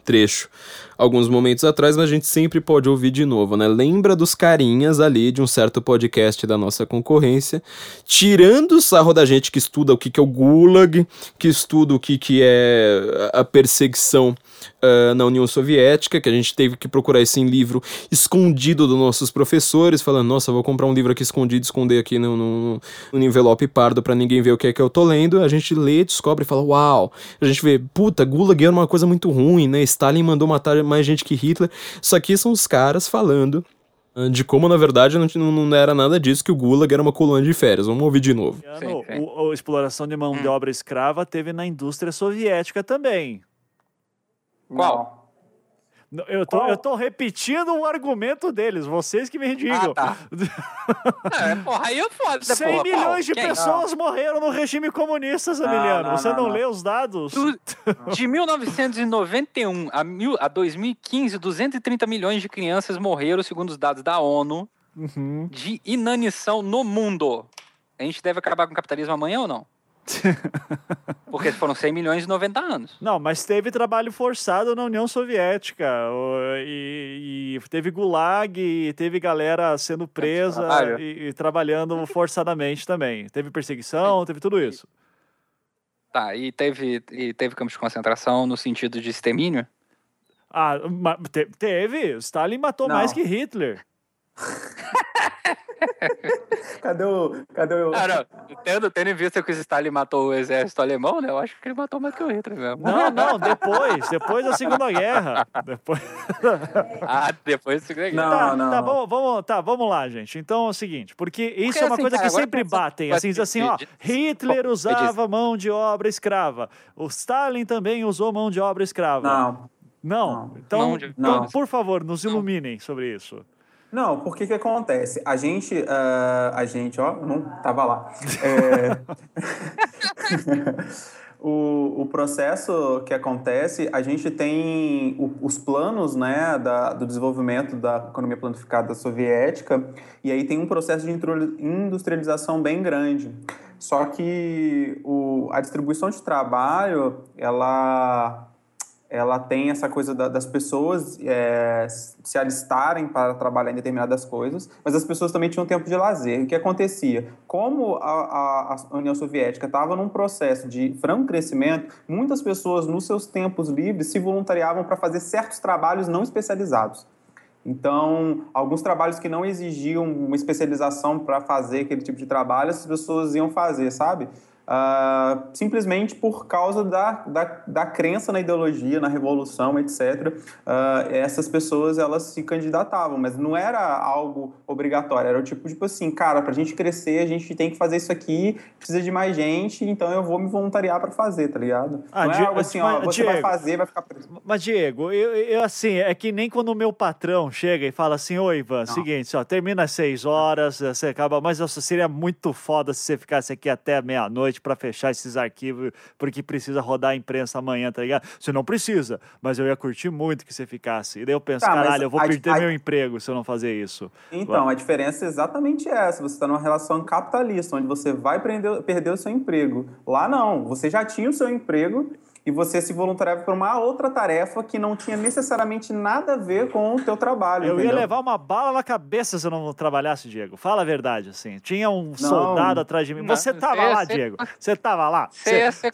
trecho alguns momentos atrás, mas a gente sempre pode ouvir de novo, né? Lembra dos carinhas ali de um certo podcast da nossa concorrência, tirando o sarro da gente que estuda o que, que é o Gulag, que estuda o que, que é a perseguição uh, na União Soviética, que a gente teve que procurar esse livro escondido dos nossos professores, falando, nossa, vou comprar um livro aqui escondido, esconder aqui no, no, no envelope pardo para ninguém ver o que é que eu tô lendo. A gente lê, descobre e fala, uau! A gente vê, puta, Gulag era uma coisa muito ruim, né? Stalin mandou matar mais gente que Hitler. Isso aqui são os caras falando ah, de como, na verdade, não, não era nada disso, que o Gulag era uma colônia de férias. Vamos ouvir de novo. Sim, sim. O, a exploração de mão hum. de obra escrava teve na indústria soviética também. Qual? Eu tô, eu tô repetindo o argumento deles, vocês que me digam. Ah, tá. é, porra, aí eu foda. 100 porra, milhões de Quem? pessoas não. morreram no regime comunista, Zamiliano. Você não, não, lê os dados? de 1991 a, mil, a 2015, 230 milhões de crianças morreram, segundo os dados da ONU, uhum. de inanição no mundo. A gente deve acabar com o capitalismo amanhã ou não? Porque foram 100 milhões e 90 anos. Não, mas teve trabalho forçado na União Soviética. E, e teve gulag, e teve galera sendo presa e, e, trabalhando forçadamente também. Teve perseguição, teve tudo isso. Tá, e teve, e teve campos de concentração no sentido de extermínio? Ah, te, teve. Stalin matou Não. mais que Hitler. cadê o. Cadê o. Cara, tendo, tendo em vista que o Stalin matou o exército alemão, né? Eu acho que ele matou mais que o Hitler mesmo. Não, não, depois. Depois da Segunda Guerra. Depois... ah, depois da Segunda Guerra. Não, tá, não. Tá, vamos, vamos, tá, vamos lá, gente. Então é o seguinte, porque isso porque, é uma assim, coisa cara, que sempre batem. Assim, diz assim, ó, Hitler usava mão de obra escrava. O Stalin também usou mão de obra escrava. Não. Não? não. Então, então não. por favor, nos iluminem sobre isso. Não, porque que acontece? A gente, uh, a gente, ó, não tava lá. É... o, o processo que acontece, a gente tem o, os planos, né, da, do desenvolvimento da economia planificada soviética, e aí tem um processo de industrialização bem grande. Só que o, a distribuição de trabalho, ela ela tem essa coisa da, das pessoas é, se alistarem para trabalhar em determinadas coisas, mas as pessoas também tinham tempo de lazer. O que acontecia? Como a, a, a União Soviética estava num processo de franco crescimento, muitas pessoas, nos seus tempos livres, se voluntariavam para fazer certos trabalhos não especializados. Então, alguns trabalhos que não exigiam uma especialização para fazer aquele tipo de trabalho, as pessoas iam fazer, sabe? Uh, simplesmente por causa da, da, da, crença na ideologia, na revolução, etc. Uh, ah, essas pessoas elas se candidatavam, mas não era algo obrigatório, era o tipo, tipo assim, cara, para a gente crescer, a gente tem que fazer isso aqui, precisa de mais gente, então eu vou me voluntariar para fazer, tá ligado? Ah, não é algo assim, ó, você Diego, vai fazer, vai ficar preso. Mas, Diego, eu, eu, assim, é que nem quando o meu patrão chega e fala assim, oi, Ivan, não. seguinte, ó, termina às seis horas, você acaba, mas nossa, seria muito foda se você ficasse aqui até meia-noite noite para fechar esses arquivos, porque precisa rodar a imprensa amanhã, tá ligado? Você não precisa, mas eu ia curtir muito que você ficasse. E daí eu penso, tá, caralho, eu vou a, perder a, meu emprego se eu não fazer isso. Então, vai. a diferença é exatamente essa. Você está numa relação capitalista, onde você vai perder, perder o seu emprego. Lá não, você já tinha o seu emprego e você se voluntariava para uma outra tarefa que não tinha necessariamente nada a ver com o teu trabalho. Eu entendeu? ia levar uma bala na cabeça se eu não trabalhasse, Diego. Fala a verdade, assim. Tinha um não. soldado atrás de mim. Você estava lá, ser... Diego. Você estava lá. Você ia ser,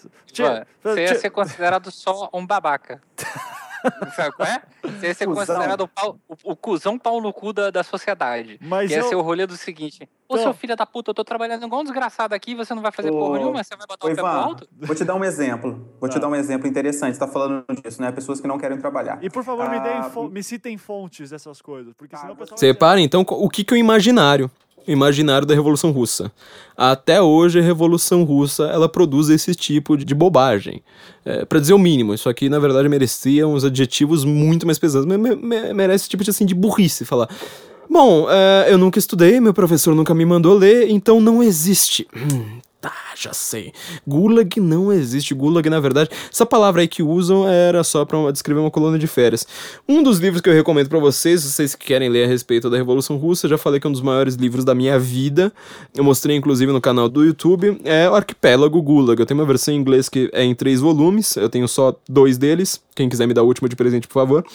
você ia ser considerado só um babaca. Sabe qual é? Você ia ser cusão. considerado o, pau, o, o cuzão pau no cu da, da sociedade. Mas ia eu... ser o rolê do seguinte: Ô, seu filho da puta, eu tô trabalhando igual um desgraçado aqui, você não vai fazer Ô... porra nenhuma, você vai botar o pé pro alto? Vou te dar um exemplo. Vou te tá. dar um exemplo interessante. Você tá falando disso, né? Pessoas que não querem trabalhar. E por favor, ah... me, deem me citem fontes dessas coisas, porque senão o pessoal. Separa, então, o que, que é o imaginário? Imaginário da Revolução Russa. Até hoje, a Revolução Russa ela produz esse tipo de bobagem. É, para dizer o mínimo, isso aqui na verdade merecia uns adjetivos muito mais pesados, me, me, merece esse tipo de, assim, de burrice falar. Bom, é, eu nunca estudei, meu professor nunca me mandou ler, então não existe. Hum, Tá, já sei. Gulag não existe. Gulag, na verdade, essa palavra aí que usam era só para descrever uma colônia de férias. Um dos livros que eu recomendo para vocês, se vocês querem ler a respeito da Revolução Russa, já falei que é um dos maiores livros da minha vida. Eu mostrei inclusive no canal do YouTube. É o Arquipélago Gulag. Eu tenho uma versão em inglês que é em três volumes. Eu tenho só dois deles. Quem quiser me dar o último de presente, por favor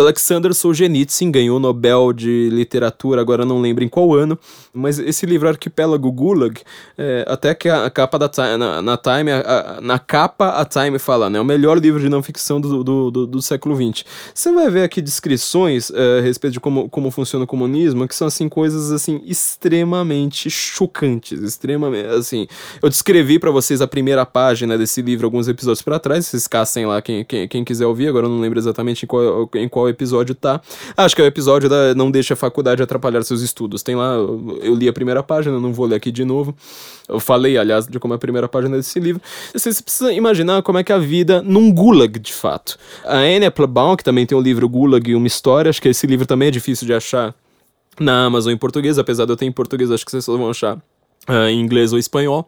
Alexander Solzhenitsyn, ganhou o Nobel de Literatura, agora não lembro em qual ano, mas esse livro Arquipélago Gulag, é, até que a, a, capa da na, na Time, a, a, na capa a Time fala, né, o melhor livro de não ficção do, do, do, do século XX. Você vai ver aqui descrições é, a respeito de como, como funciona o comunismo, que são assim coisas assim extremamente chocantes, extremamente assim. Eu descrevi para vocês a primeira página desse livro alguns episódios para trás, vocês caçem lá quem, quem, quem quiser ouvir, agora eu não lembro exatamente em qual, em qual episódio tá. Acho que é o episódio da Não Deixe a Faculdade Atrapalhar Seus Estudos. Tem lá, eu li a primeira página, não vou ler aqui de novo. Eu falei, aliás, de como é a primeira página desse livro. Você precisa imaginar como é que é a vida num gulag, de fato. A Anne Applebaum, que também tem o livro Gulag e uma História, acho que esse livro também é difícil de achar na Amazon em português, apesar de eu ter em português, acho que vocês só vão achar uh, em inglês ou espanhol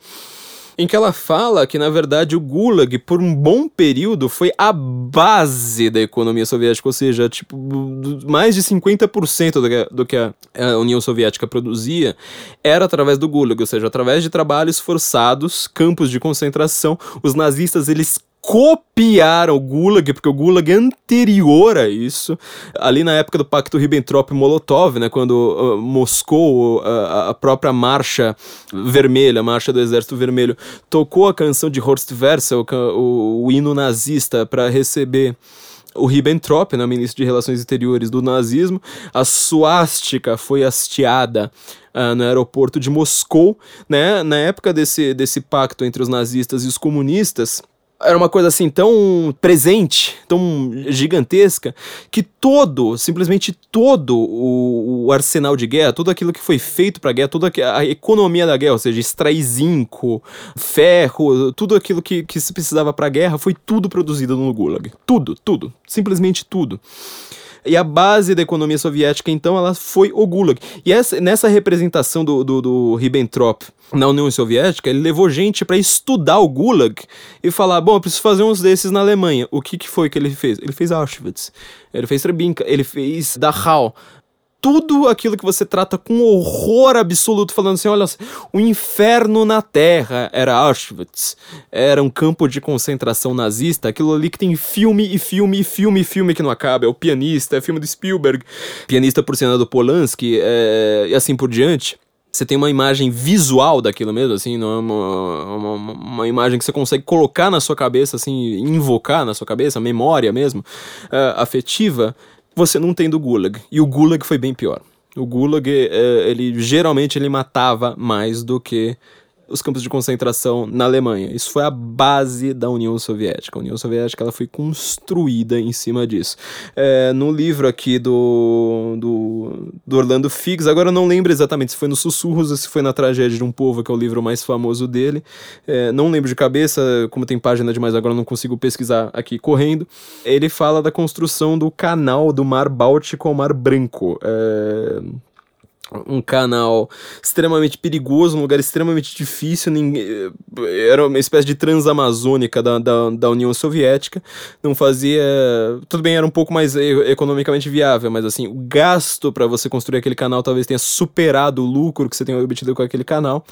em que ela fala que, na verdade, o Gulag, por um bom período, foi a base da economia soviética, ou seja, tipo, mais de 50% do que, do que a, a União Soviética produzia era através do Gulag, ou seja, através de trabalhos forçados, campos de concentração. Os nazistas, eles copiaram o Gulag, porque o Gulag é anterior a isso, ali na época do Pacto Ribbentrop-Molotov, né, quando uh, Moscou, uh, a própria Marcha Vermelha, a Marcha do Exército Vermelho, tocou a canção de Horst Wessel, o, o hino nazista, para receber o Ribbentrop, né, ministro de Relações Exteriores do nazismo, a suástica foi hasteada uh, no aeroporto de Moscou, né, na época desse, desse pacto entre os nazistas e os comunistas, era uma coisa assim tão presente, tão gigantesca, que todo, simplesmente todo o, o arsenal de guerra, tudo aquilo que foi feito para a guerra, toda a economia da guerra, ou seja, extrair zinco, ferro, tudo aquilo que, que se precisava para a guerra, foi tudo produzido no Gulag. Tudo, tudo, simplesmente tudo. E a base da economia soviética, então, ela foi o Gulag. E essa, nessa representação do, do, do Ribbentrop na União Soviética, ele levou gente para estudar o Gulag e falar: bom, eu preciso fazer uns desses na Alemanha. O que, que foi que ele fez? Ele fez Auschwitz, ele fez Treblinka, ele fez Dachau. Tudo aquilo que você trata com horror absoluto, falando assim: olha, o inferno na Terra. Era Auschwitz, era um campo de concentração nazista, aquilo ali que tem filme e filme e filme e filme que não acaba, é o pianista, é filme do Spielberg, pianista por cena do Polanski, é, e assim por diante. Você tem uma imagem visual daquilo mesmo, assim, não é uma, uma, uma, imagem que você consegue colocar na sua cabeça, assim, invocar na sua cabeça, memória mesmo, uh, afetiva você não tem do Gulag. E o Gulag foi bem pior. O Gulag, é, ele geralmente ele matava mais do que os campos de concentração na Alemanha. Isso foi a base da União Soviética. A União Soviética ela foi construída em cima disso. É, no livro aqui do, do, do, Orlando Figs, agora eu não lembro exatamente se foi no Sussurros ou se foi na Tragédia de um Povo, que é o livro mais famoso dele. É, não lembro de cabeça, como tem página demais agora, não consigo pesquisar aqui correndo. Ele fala da construção do canal do Mar Báltico ao Mar Branco. É, um canal extremamente perigoso, um lugar extremamente difícil, ninguém, era uma espécie de transamazônica da, da, da, União Soviética, não fazia, tudo bem, era um pouco mais economicamente viável, mas assim, o gasto para você construir aquele canal talvez tenha superado o lucro que você tenha obtido com aquele canal,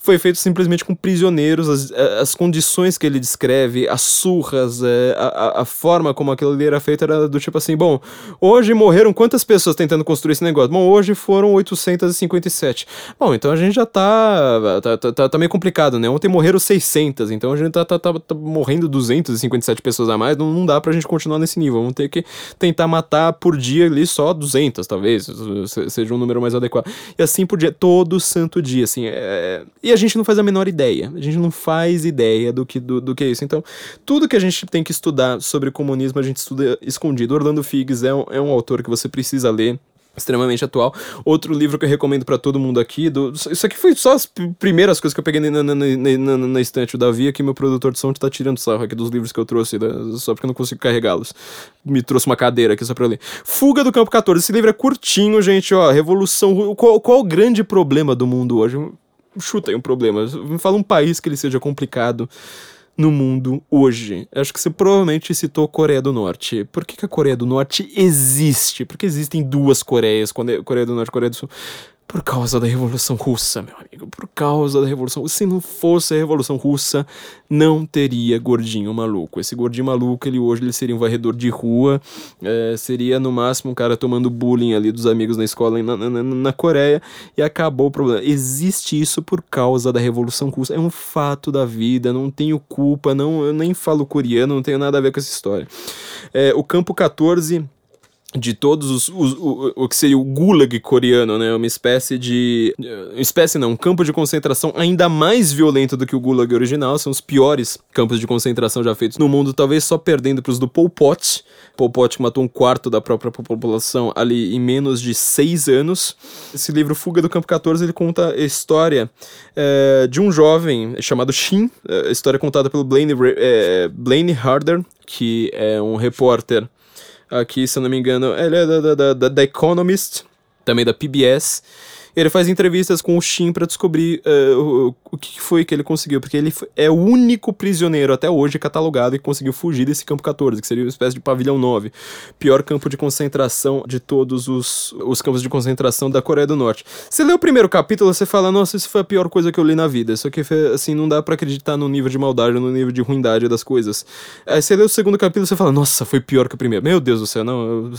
foi feito simplesmente com prisioneiros, as, as condições que ele descreve, as surras, é, a, a forma como aquilo ali era feito era do tipo assim, bom, hoje morreram quantas pessoas tentando construir esse negócio? Bom, hoje foram 857. Bom, então a gente já tá, tá, tá, tá, tá meio complicado, né? Ontem morreram 600, então a gente tá, tá, tá, tá morrendo 257 pessoas a mais, não, não dá pra gente continuar nesse nível, vamos ter que tentar matar por dia ali só 200, talvez, seja um número mais adequado. E assim por dia, todo santo dia, assim, é... E a gente não faz a menor ideia. A gente não faz ideia do que, do, do que é isso. Então, tudo que a gente tem que estudar sobre comunismo, a gente estuda escondido. Orlando Figes é um, é um autor que você precisa ler extremamente atual. Outro livro que eu recomendo para todo mundo aqui, do, isso aqui foi só as primeiras coisas que eu peguei na, na, na, na, na estante. O Davi aqui, meu produtor de som, tá tirando sarro aqui dos livros que eu trouxe, né, só porque eu não consigo carregá-los. Me trouxe uma cadeira aqui só pra eu ler. Fuga do Campo 14. Esse livro é curtinho, gente, ó, Revolução... Qual, qual o grande problema do mundo hoje? Chuta aí um problema. Me fala um país que ele seja complicado no mundo hoje. Acho que você provavelmente citou Coreia do Norte. Por que, que a Coreia do Norte existe? Porque existem duas Coreias, Coreia do Norte e Coreia do Sul. Por causa da Revolução Russa, meu amigo. Por causa da Revolução Se não fosse a Revolução Russa, não teria gordinho maluco. Esse gordinho maluco, ele hoje ele seria um varredor de rua, é, seria no máximo um cara tomando bullying ali dos amigos na escola na, na, na, Coreia, e acabou o problema. Existe isso por causa da Revolução Russa. É um fato da vida, não tenho culpa, não, eu nem falo coreano, não tenho nada a ver com essa história. É, o campo 14 de todos os, os, o, o que seria o gulag coreano, né? Uma espécie de. Uma espécie não, um campo de concentração ainda mais violento do que o gulag original. São os piores campos de concentração já feitos no mundo, talvez só perdendo para os do Pol Pot. Pol Pot matou um quarto da própria população ali em menos de seis anos. Esse livro, Fuga do Campo 14, ele conta a história é, de um jovem chamado Shin, a história contada pelo Blaine, é, Blaine Harder, que é um repórter aqui, se eu não me engano, ele é da, da, da, da Economist, também da PBS. Ele faz entrevistas com o Shin para descobrir uh, o, o que foi que ele conseguiu, porque ele é o único prisioneiro até hoje catalogado que conseguiu fugir desse campo 14, que seria uma espécie de pavilhão 9, pior campo de concentração de todos os, os campos de concentração da Coreia do Norte. Você lê o primeiro capítulo, você fala, nossa, isso foi a pior coisa que eu li na vida. Isso aqui, assim, não dá para acreditar no nível de maldade, no nível de ruindade das coisas. Aí você lê o segundo capítulo, você fala, nossa, foi pior que o primeiro. Meu Deus do céu, não,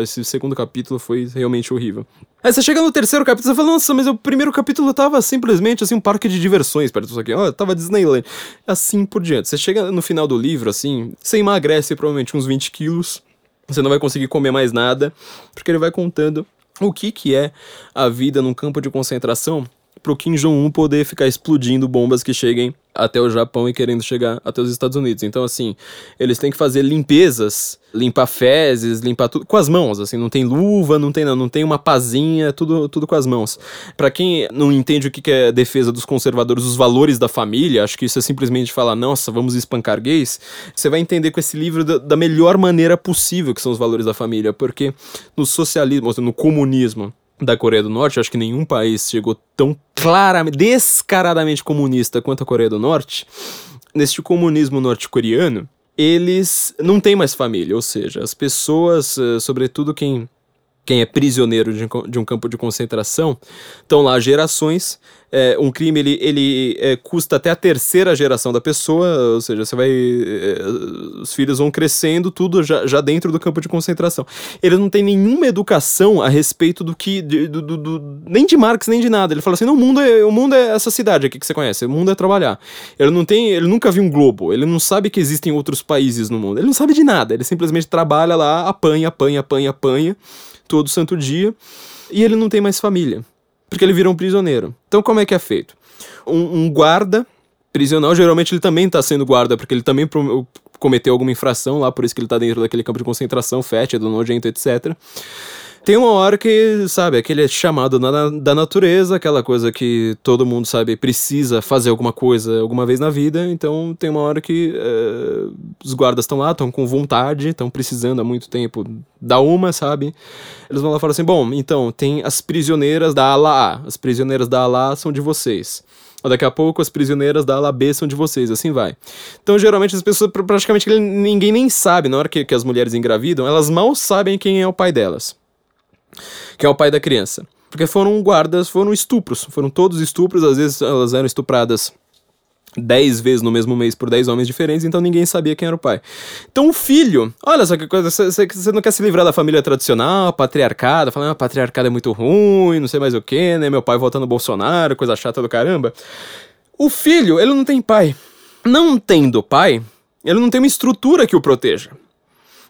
esse segundo capítulo foi realmente horrível. Aí você chega no terceiro capítulo fala, nossa, mas o primeiro capítulo tava simplesmente assim, um parque de diversões perto disso aqui. Ó, tava Disneyland. Assim por diante. Você chega no final do livro, assim, você emagrece provavelmente uns 20 quilos você não vai conseguir comer mais nada, porque ele vai contando o que, que é a vida num campo de concentração para o Kim Jong-un poder ficar explodindo bombas que cheguem até o Japão e querendo chegar até os Estados Unidos. Então, assim, eles têm que fazer limpezas, limpar fezes, limpar tudo com as mãos, assim, não tem luva, não tem não, não tem uma pazinha, tudo, tudo com as mãos. Para quem não entende o que é defesa dos conservadores, os valores da família, acho que isso é simplesmente falar, nossa, vamos espancar gays, você vai entender com esse livro da, da melhor maneira possível que são os valores da família, porque no socialismo, no comunismo, da Coreia do Norte, acho que nenhum país chegou tão claramente, descaradamente comunista quanto a Coreia do Norte. Neste comunismo norte-coreano, eles não têm mais família, ou seja, as pessoas, eh, sobretudo quem quem é prisioneiro de, de um campo de concentração, estão lá gerações. É, um crime ele, ele é, custa até a terceira geração da pessoa, ou seja, você vai. É, os filhos vão crescendo, tudo já, já dentro do campo de concentração. Ele não tem nenhuma educação a respeito do que. De, do, do, do, nem de Marx, nem de nada. Ele fala assim: não, o mundo, é, o mundo é essa cidade aqui que você conhece, o mundo é trabalhar. Ele não tem. Ele nunca viu um globo, ele não sabe que existem outros países no mundo. Ele não sabe de nada, ele simplesmente trabalha lá, apanha, apanha, apanha, apanha todo santo dia, e ele não tem mais família, porque ele virou um prisioneiro. Então, como é que é feito? Um, um guarda prisional, geralmente ele também está sendo guarda, porque ele também cometeu alguma infração lá, por isso que ele está dentro daquele campo de concentração, fétido, nojento, etc. Tem uma hora que, sabe, aquele chamado na, da natureza, aquela coisa que todo mundo, sabe, precisa fazer alguma coisa alguma vez na vida. Então tem uma hora que uh, os guardas estão lá, estão com vontade, estão precisando há muito tempo dar uma, sabe? Eles vão lá e falam assim: bom, então tem as prisioneiras da ala A. As prisioneiras da ala A são de vocês. Daqui a pouco as prisioneiras da ala B são de vocês, assim vai. Então, geralmente, as pessoas, praticamente ninguém nem sabe, na hora que, que as mulheres engravidam, elas mal sabem quem é o pai delas que é o pai da criança. Porque foram guardas, foram estupros, foram todos estupros, às vezes elas eram estupradas 10 vezes no mesmo mês por 10 homens diferentes, então ninguém sabia quem era o pai. Então o filho, olha só que coisa, você não quer se livrar da família tradicional, patriarcada, falando, ah, patriarcado é muito ruim, não sei mais o que, né, meu pai votando Bolsonaro, coisa chata do caramba. O filho, ele não tem pai. Não tendo pai, ele não tem uma estrutura que o proteja.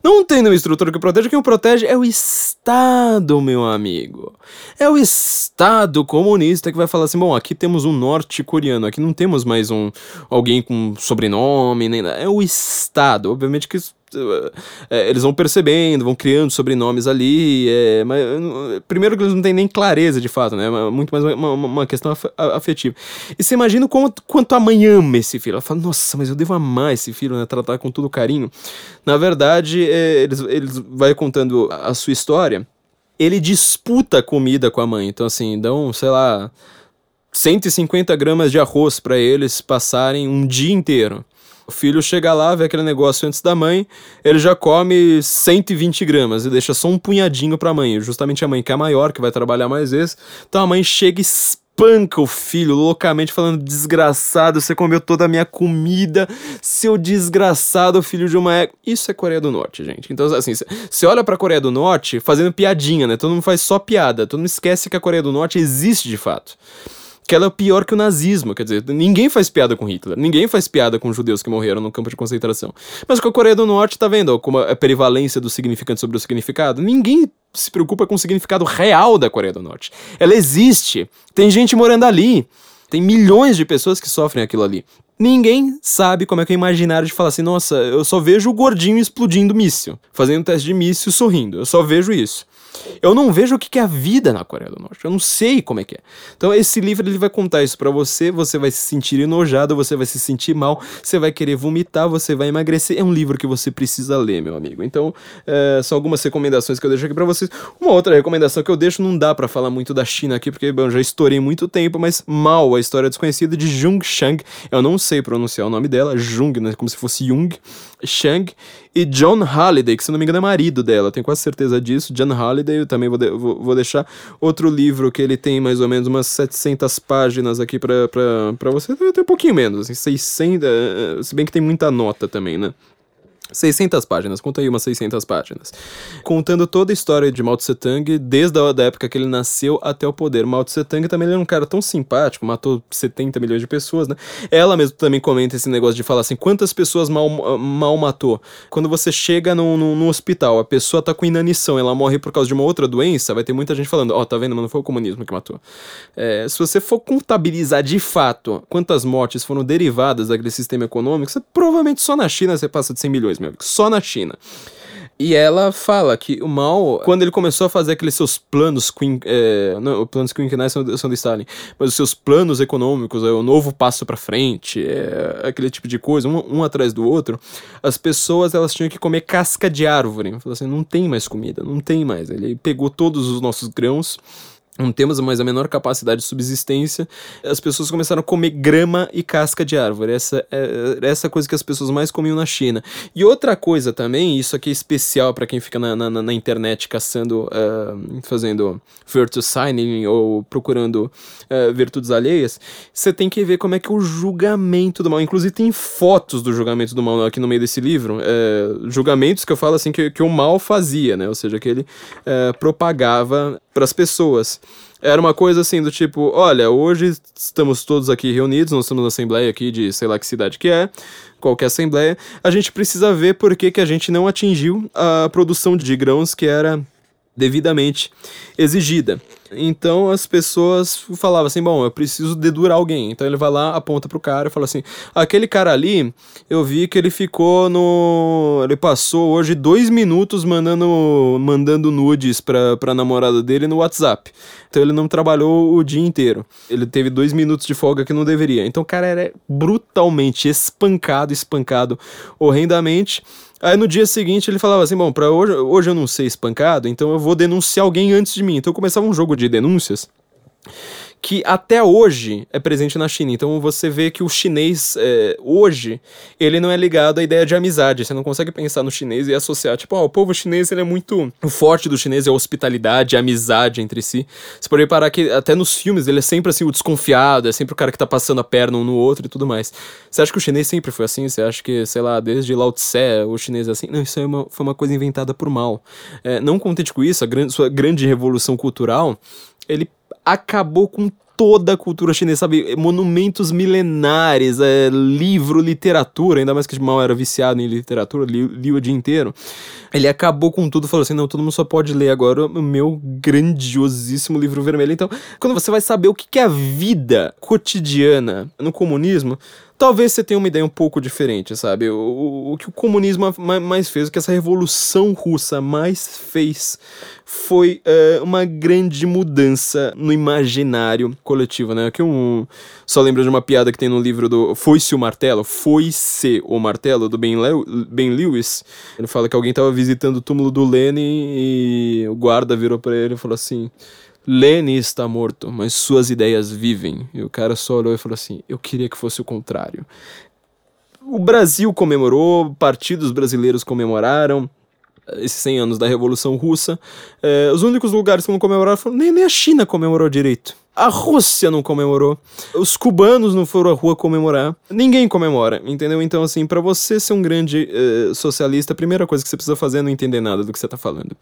Não tem nenhuma estrutura que protege, quem o protege é o Estado, meu amigo. É o Estado comunista que vai falar assim: bom, aqui temos um norte-coreano, aqui não temos mais um alguém com sobrenome, nem nada. É o Estado. Obviamente que é, eles vão percebendo, vão criando sobrenomes ali, é, mas primeiro que eles não têm nem clareza de fato, né? Muito mais uma, uma questão afetiva. E você imagina quanto, quanto a mãe ama esse filho. Ela fala, nossa, mas eu devo amar esse filho, né? Tratar com todo carinho. Na verdade, é, eles, eles vai contando a sua história. Ele disputa comida com a mãe. Então, assim, dão, sei lá, 150 gramas de arroz para eles passarem um dia inteiro. O filho chega lá, vê aquele negócio antes da mãe, ele já come 120 gramas e deixa só um punhadinho pra mãe. Justamente a mãe que é maior, que vai trabalhar mais vezes. Então a mãe chega e espanca o filho loucamente, falando: Desgraçado, você comeu toda a minha comida, seu desgraçado filho de uma égua. Isso é Coreia do Norte, gente. Então, assim, você olha pra Coreia do Norte fazendo piadinha, né? Todo mundo faz só piada, todo mundo esquece que a Coreia do Norte existe de fato que ela é pior que o nazismo. Quer dizer, ninguém faz piada com Hitler, ninguém faz piada com judeus que morreram no campo de concentração. Mas com a Coreia do Norte, tá vendo como a perivalência do significante sobre o significado? Ninguém se preocupa com o significado real da Coreia do Norte. Ela existe, tem gente morando ali, tem milhões de pessoas que sofrem aquilo ali. Ninguém sabe como é que é imaginário de falar assim, nossa, eu só vejo o gordinho explodindo míssil, fazendo teste de míssil sorrindo. Eu só vejo isso. Eu não vejo o que é a vida na Coreia do Norte. Eu não sei como é que é. Então esse livro ele vai contar isso para você. Você vai se sentir enojado, você vai se sentir mal, você vai querer vomitar, você vai emagrecer. É um livro que você precisa ler, meu amigo. Então é, são algumas recomendações que eu deixo aqui para vocês. Uma outra recomendação que eu deixo não dá para falar muito da China aqui porque bom, eu já estourei muito tempo, mas mal a história desconhecida de Jung Shang. Eu não sei pronunciar o nome dela, Jung, né, como se fosse Jung Shang e John Halliday, que se não me engano é marido dela, tenho quase certeza disso. John Halliday, eu também vou, de, vou, vou, deixar outro livro que ele tem mais ou menos umas 700 páginas aqui pra você, tem um pouquinho menos, assim, 600, eh, se bem que tem muita nota também, né? 600 páginas, conta aí umas 600 páginas. Contando toda a história de Mao Tse Tung, desde a época que ele nasceu até o poder. Mao Tse Tung também era um cara tão simpático, matou 70 milhões de pessoas, né? Ela mesmo também comenta esse negócio de falar assim, quantas pessoas mal, mal matou? Quando você chega no, no, no, hospital, a pessoa tá com inanição, ela morre por causa de uma outra doença, vai ter muita gente falando, ó, oh, tá vendo, mas não foi o comunismo que matou. É, se você for contabilizar de fato quantas mortes foram derivadas daquele sistema econômico, você, provavelmente só na China você passa de 100 milhões, meu amigo, só na China. E ela fala que o Mao, quando ele começou a fazer aqueles seus planos, queen, é, não, os planos quinquenais são, são do Stalin, mas os seus planos econômicos, é, o novo passo para frente, é, aquele tipo de coisa, um, um, atrás do outro, as pessoas elas tinham que comer casca de árvore. Falou assim, não tem mais comida, não tem mais. Ele pegou todos os nossos grãos não temos mais a menor capacidade de subsistência, as pessoas começaram a comer grama e casca de árvore. Essa é essa coisa que as pessoas mais comiam na China. E outra coisa também, isso aqui é especial para quem fica na, na, na, internet caçando, uh, fazendo virtue signing ou procurando uh, virtudes alheias, você tem que ver como é que é o julgamento do mal. Inclusive tem fotos do julgamento do mal aqui no meio desse livro. Uh, julgamentos que eu falo assim que, que o mal fazia, né? Ou seja, que ele propagava para as pessoas. Era uma coisa assim do tipo, olha, hoje estamos todos aqui reunidos, nós estamos na assembleia aqui de sei lá que cidade que é, qualquer assembleia, a gente precisa ver por que, que a gente não atingiu a produção de grãos que era devidamente exigida. Então as pessoas falavam assim: bom, eu preciso dedurar alguém. Então ele vai lá, aponta pro cara e fala assim: aquele cara ali, eu vi que ele ficou no. Ele passou hoje dois minutos mandando, mandando nudes pra, pra namorada dele no WhatsApp. Então ele não trabalhou o dia inteiro. Ele teve dois minutos de folga que não deveria. Então o cara era brutalmente espancado, espancado horrendamente. Aí no dia seguinte ele falava assim: bom, pra hoje, hoje eu não sei espancado, então eu vou denunciar alguém antes de mim. Então começava um jogo de denúncias que até hoje é presente na China. Então você vê que o chinês, é, hoje, ele não é ligado à ideia de amizade. Você não consegue pensar no chinês e associar, tipo, ó, o povo chinês ele é muito. O forte do chinês é a hospitalidade, a amizade entre si. Você pode reparar que até nos filmes ele é sempre assim, o desconfiado, é sempre o cara que tá passando a perna um no outro e tudo mais. Você acha que o chinês sempre foi assim? Você acha que, sei lá, desde Lao Tse, o chinês é assim? Não, isso é uma, foi uma coisa inventada por mal. É, não contente com isso, a grande, sua grande revolução cultural, ele acabou com toda a cultura chinesa, sabe? Monumentos milenares, é, livro, literatura, ainda mais que mal era viciado em literatura, li, li o dia inteiro. Ele acabou com tudo, falou assim: não, todo mundo só pode ler agora o meu grandiosíssimo livro vermelho. Então, quando você vai saber o que é a vida cotidiana no comunismo, talvez você tenha uma ideia um pouco diferente, sabe? O, o, o que o comunismo mais fez, o que essa revolução russa mais fez, foi uh, uma grande mudança no imaginário coletivo, né? Aqui um só lembro de uma piada que tem no livro do Foi-se o Martelo, Foi-se o Martelo, do Ben, ben Lewis. Ele fala que alguém estava visitando o túmulo do Lenin e o guarda virou para ele e falou assim: Lenin está morto, mas suas ideias vivem. E o cara só olhou e falou assim: Eu queria que fosse o contrário. O Brasil comemorou, partidos brasileiros comemoraram esses 100 anos da Revolução Russa. É, os únicos lugares que não comemoraram foram. Nem, nem a China comemorou direito. A Rússia não comemorou. Os cubanos não foram à rua comemorar. Ninguém comemora, entendeu? Então, assim, para você ser um grande uh, socialista, a primeira coisa que você precisa fazer é não entender nada do que você tá falando.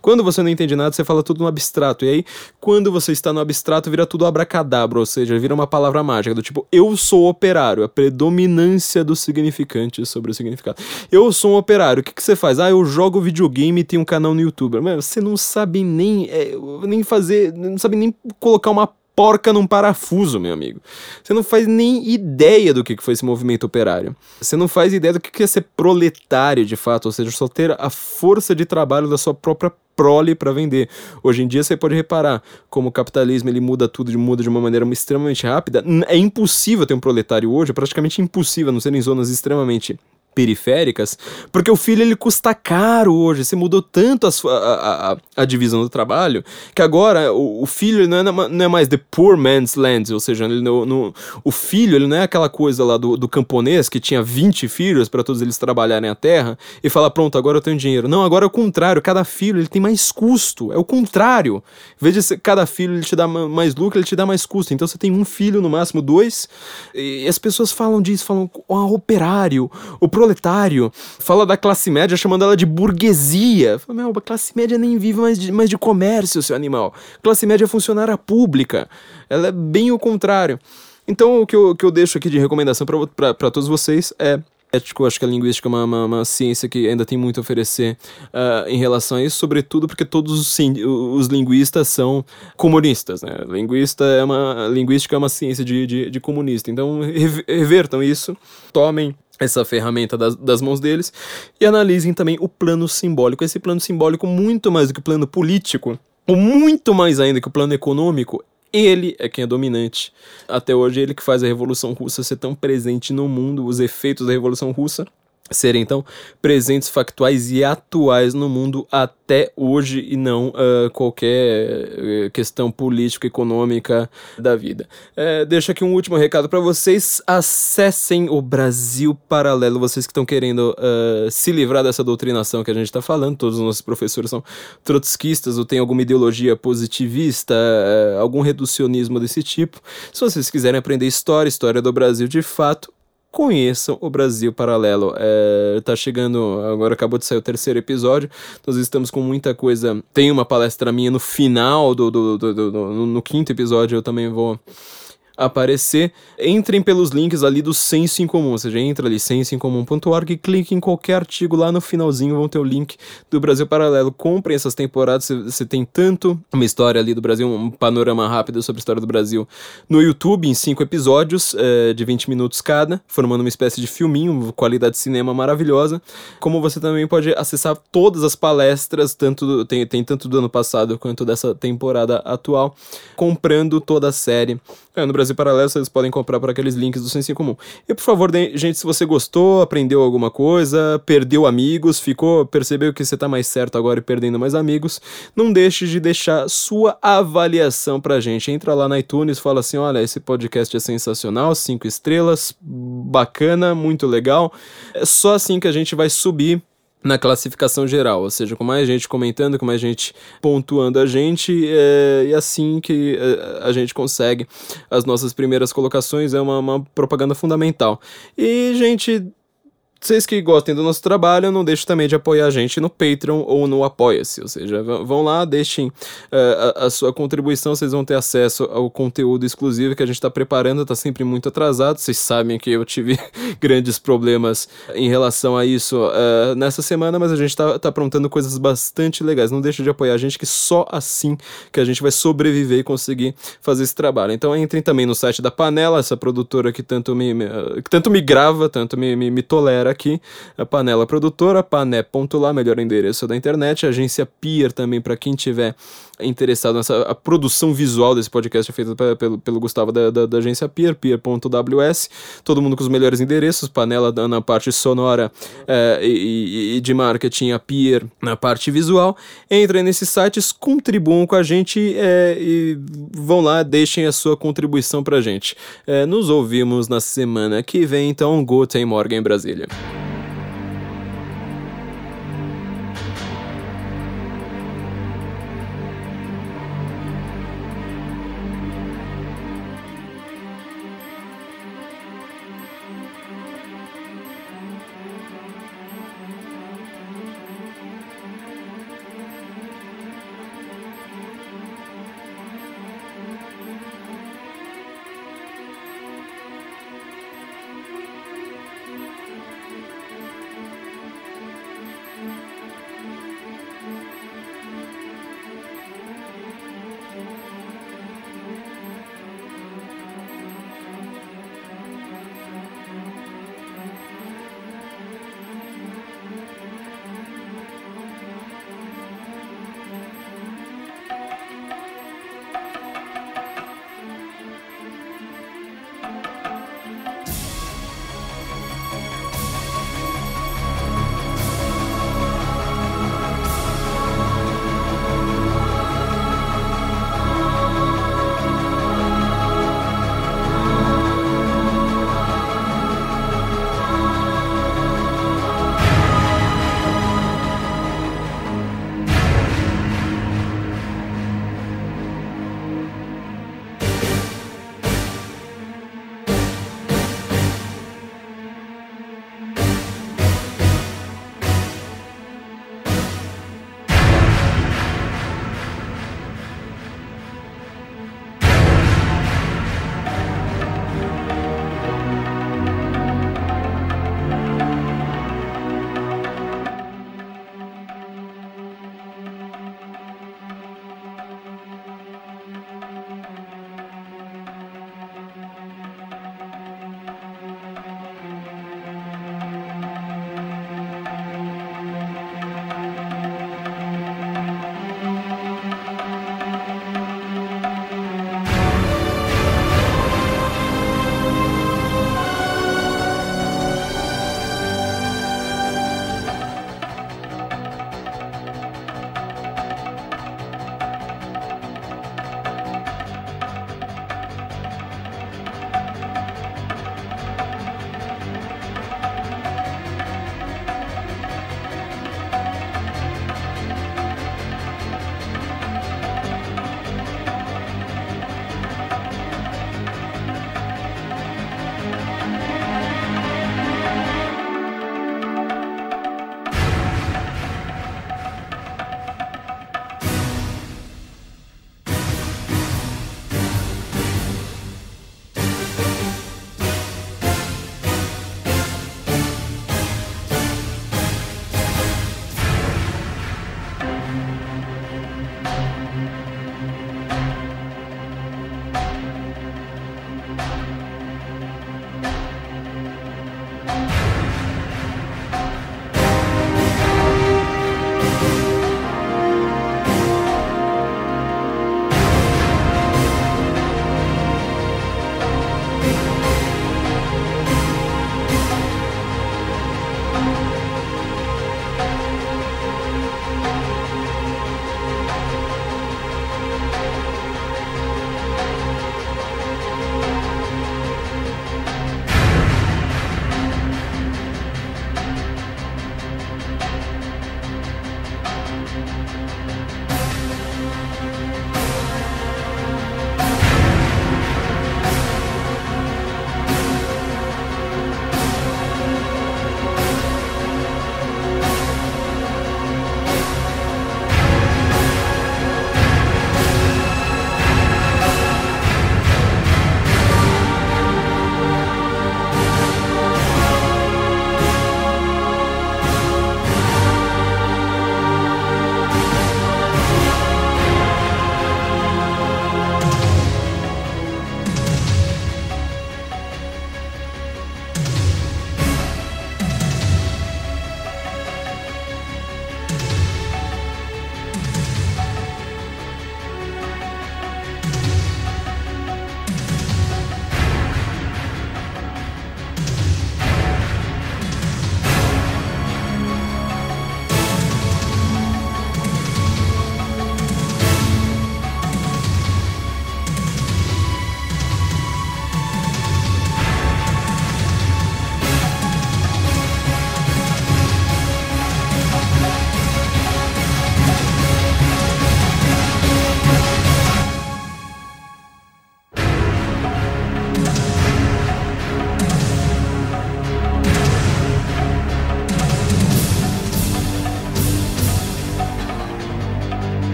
Quando você não entende nada, você fala tudo no abstrato. E aí, quando você está no abstrato, vira tudo abracadabra, ou seja, vira uma palavra mágica, do tipo, eu sou operário, a predominância do significante sobre o significado. Eu sou um operário, o que, que você faz? Ah, eu jogo videogame e tenho um canal no YouTube. Mas você não sabe nem, é, nem fazer, não sabe nem colocar uma porca num parafuso, meu amigo. Você não faz nem ideia do que foi esse movimento operário. Você não faz ideia do que é ser proletário de fato, ou seja, só ter a força de trabalho da sua própria prole para vender. Hoje em dia você pode reparar como o capitalismo ele muda tudo, muda de uma maneira extremamente rápida. É impossível ter um proletário hoje, é praticamente impossível, a não ser em zonas extremamente periféricas, porque o filho ele custa caro hoje. Você mudou tanto a, sua, a, a, a divisão do trabalho que agora o, o filho não é, não é, mais the poor man's land, ou seja, ele, no, no, o filho ele não é aquela coisa lá do, do camponês que tinha 20 filhos para todos eles trabalharem a terra e fala pronto, agora eu tenho dinheiro. Não, agora é o contrário, cada filho ele tem mais custo, é o contrário. Ser, cada filho ele te dá mais lucro, ele te dá mais custo. Então você tem um filho, no máximo dois, e as pessoas falam disso, falam, o operário, o proletário, fala da classe média chamando ela de burguesia. Fala, meu, a classe média nem vive mais de, mais de comércio, seu animal. Classe média é funcionária pública. Ela é bem o contrário. Então, o que eu, que eu deixo aqui de recomendação para todos vocês é ético, acho que a linguística é uma, uma, uma, ciência que ainda tem muito a oferecer uh, em relação a isso, sobretudo porque todos os, os linguistas são comunistas, né? Linguista é uma, linguística é uma ciência de, de, de comunista, então revertam isso, tomem essa ferramenta das, das mãos deles e analisem também o plano simbólico. Esse plano simbólico, muito mais do que o plano político, ou muito mais ainda que o plano econômico, ele é quem é dominante. Até hoje, ele que faz a Revolução Russa ser tão presente no mundo, os efeitos da Revolução Russa serem então presentes, factuais e atuais no mundo até hoje e não uh, qualquer uh, questão política econômica da vida. Uh, deixo aqui um último recado para vocês: acessem o Brasil Paralelo. Vocês que estão querendo uh, se livrar dessa doutrinação que a gente está falando, todos os nossos professores são trotskistas ou têm alguma ideologia positivista, algum reducionismo desse tipo. Se vocês quiserem aprender história, história do Brasil de fato, conheçam o Brasil Paralelo. É, tá chegando, agora acabou de sair o terceiro episódio, nós estamos com muita coisa. Tem uma palestra minha no final do, do, do, do no, no quinto episódio, eu também vou aparecer, entrem pelos links ali do Senso em Comum, ou seja, entra ali sensoincomum.org clique em qualquer artigo lá no finalzinho, vão ter o link do Brasil Paralelo. Comprem essas temporadas, você tem tanto uma história ali do Brasil, um panorama rápido sobre a história do Brasil no YouTube, em cinco episódios é, de 20 minutos cada, formando uma espécie de filminho, qualidade de cinema maravilhosa, como você também pode acessar todas as palestras, tanto tem, tem tanto do ano passado quanto dessa temporada atual, comprando toda a série. É, no Brasil Paralelo vocês podem comprar por aqueles links do Senso Comum. E por favor, gente, se você gostou, aprendeu alguma coisa, perdeu amigos, ficou, percebeu que você tá mais certo agora e perdendo mais amigos, não deixe de deixar sua avaliação pra gente. Entra lá na iTunes, fala assim: olha, esse podcast é sensacional, cinco estrelas, bacana, muito legal. É só assim que a gente vai subir na classificação geral, ou seja, com mais gente comentando, com mais gente pontuando a gente, é, e assim que é, a gente consegue as nossas primeiras colocações, é uma, uma propaganda fundamental. E, gente, vocês que gostem do nosso trabalho, não deixem também de apoiar a gente no Patreon ou no Apoia-se. Ou seja, vão lá, deixem uh, a, a, sua contribuição, vocês vão ter acesso ao conteúdo exclusivo que a gente está preparando, está sempre muito atrasado. Vocês sabem que eu tive grandes problemas em relação a isso uh, nessa semana, mas a gente está tá aprontando coisas bastante legais. Não deixe de apoiar a gente, que só assim que a gente vai sobreviver e conseguir fazer esse trabalho. Então entrem também no site da Panela, essa produtora que tanto me, me que tanto me grava, tanto me, me, me tolera aqui, a Panela Produtora, pané.lá, melhor endereço da internet, a agência Pier também para quem tiver interessado nessa a produção visual desse podcast é feita pelo, pelo Gustavo da, da, da agência Pier, pier.ws, todo mundo com os melhores endereços, Panela na parte sonora é, e, e, de marketing, a Pier na parte visual. Entrem nesses sites, contribuam com a gente é, e vão lá, deixem a sua contribuição pra gente. É, nos ouvimos na semana que vem, então, Guten Morgen Brasília.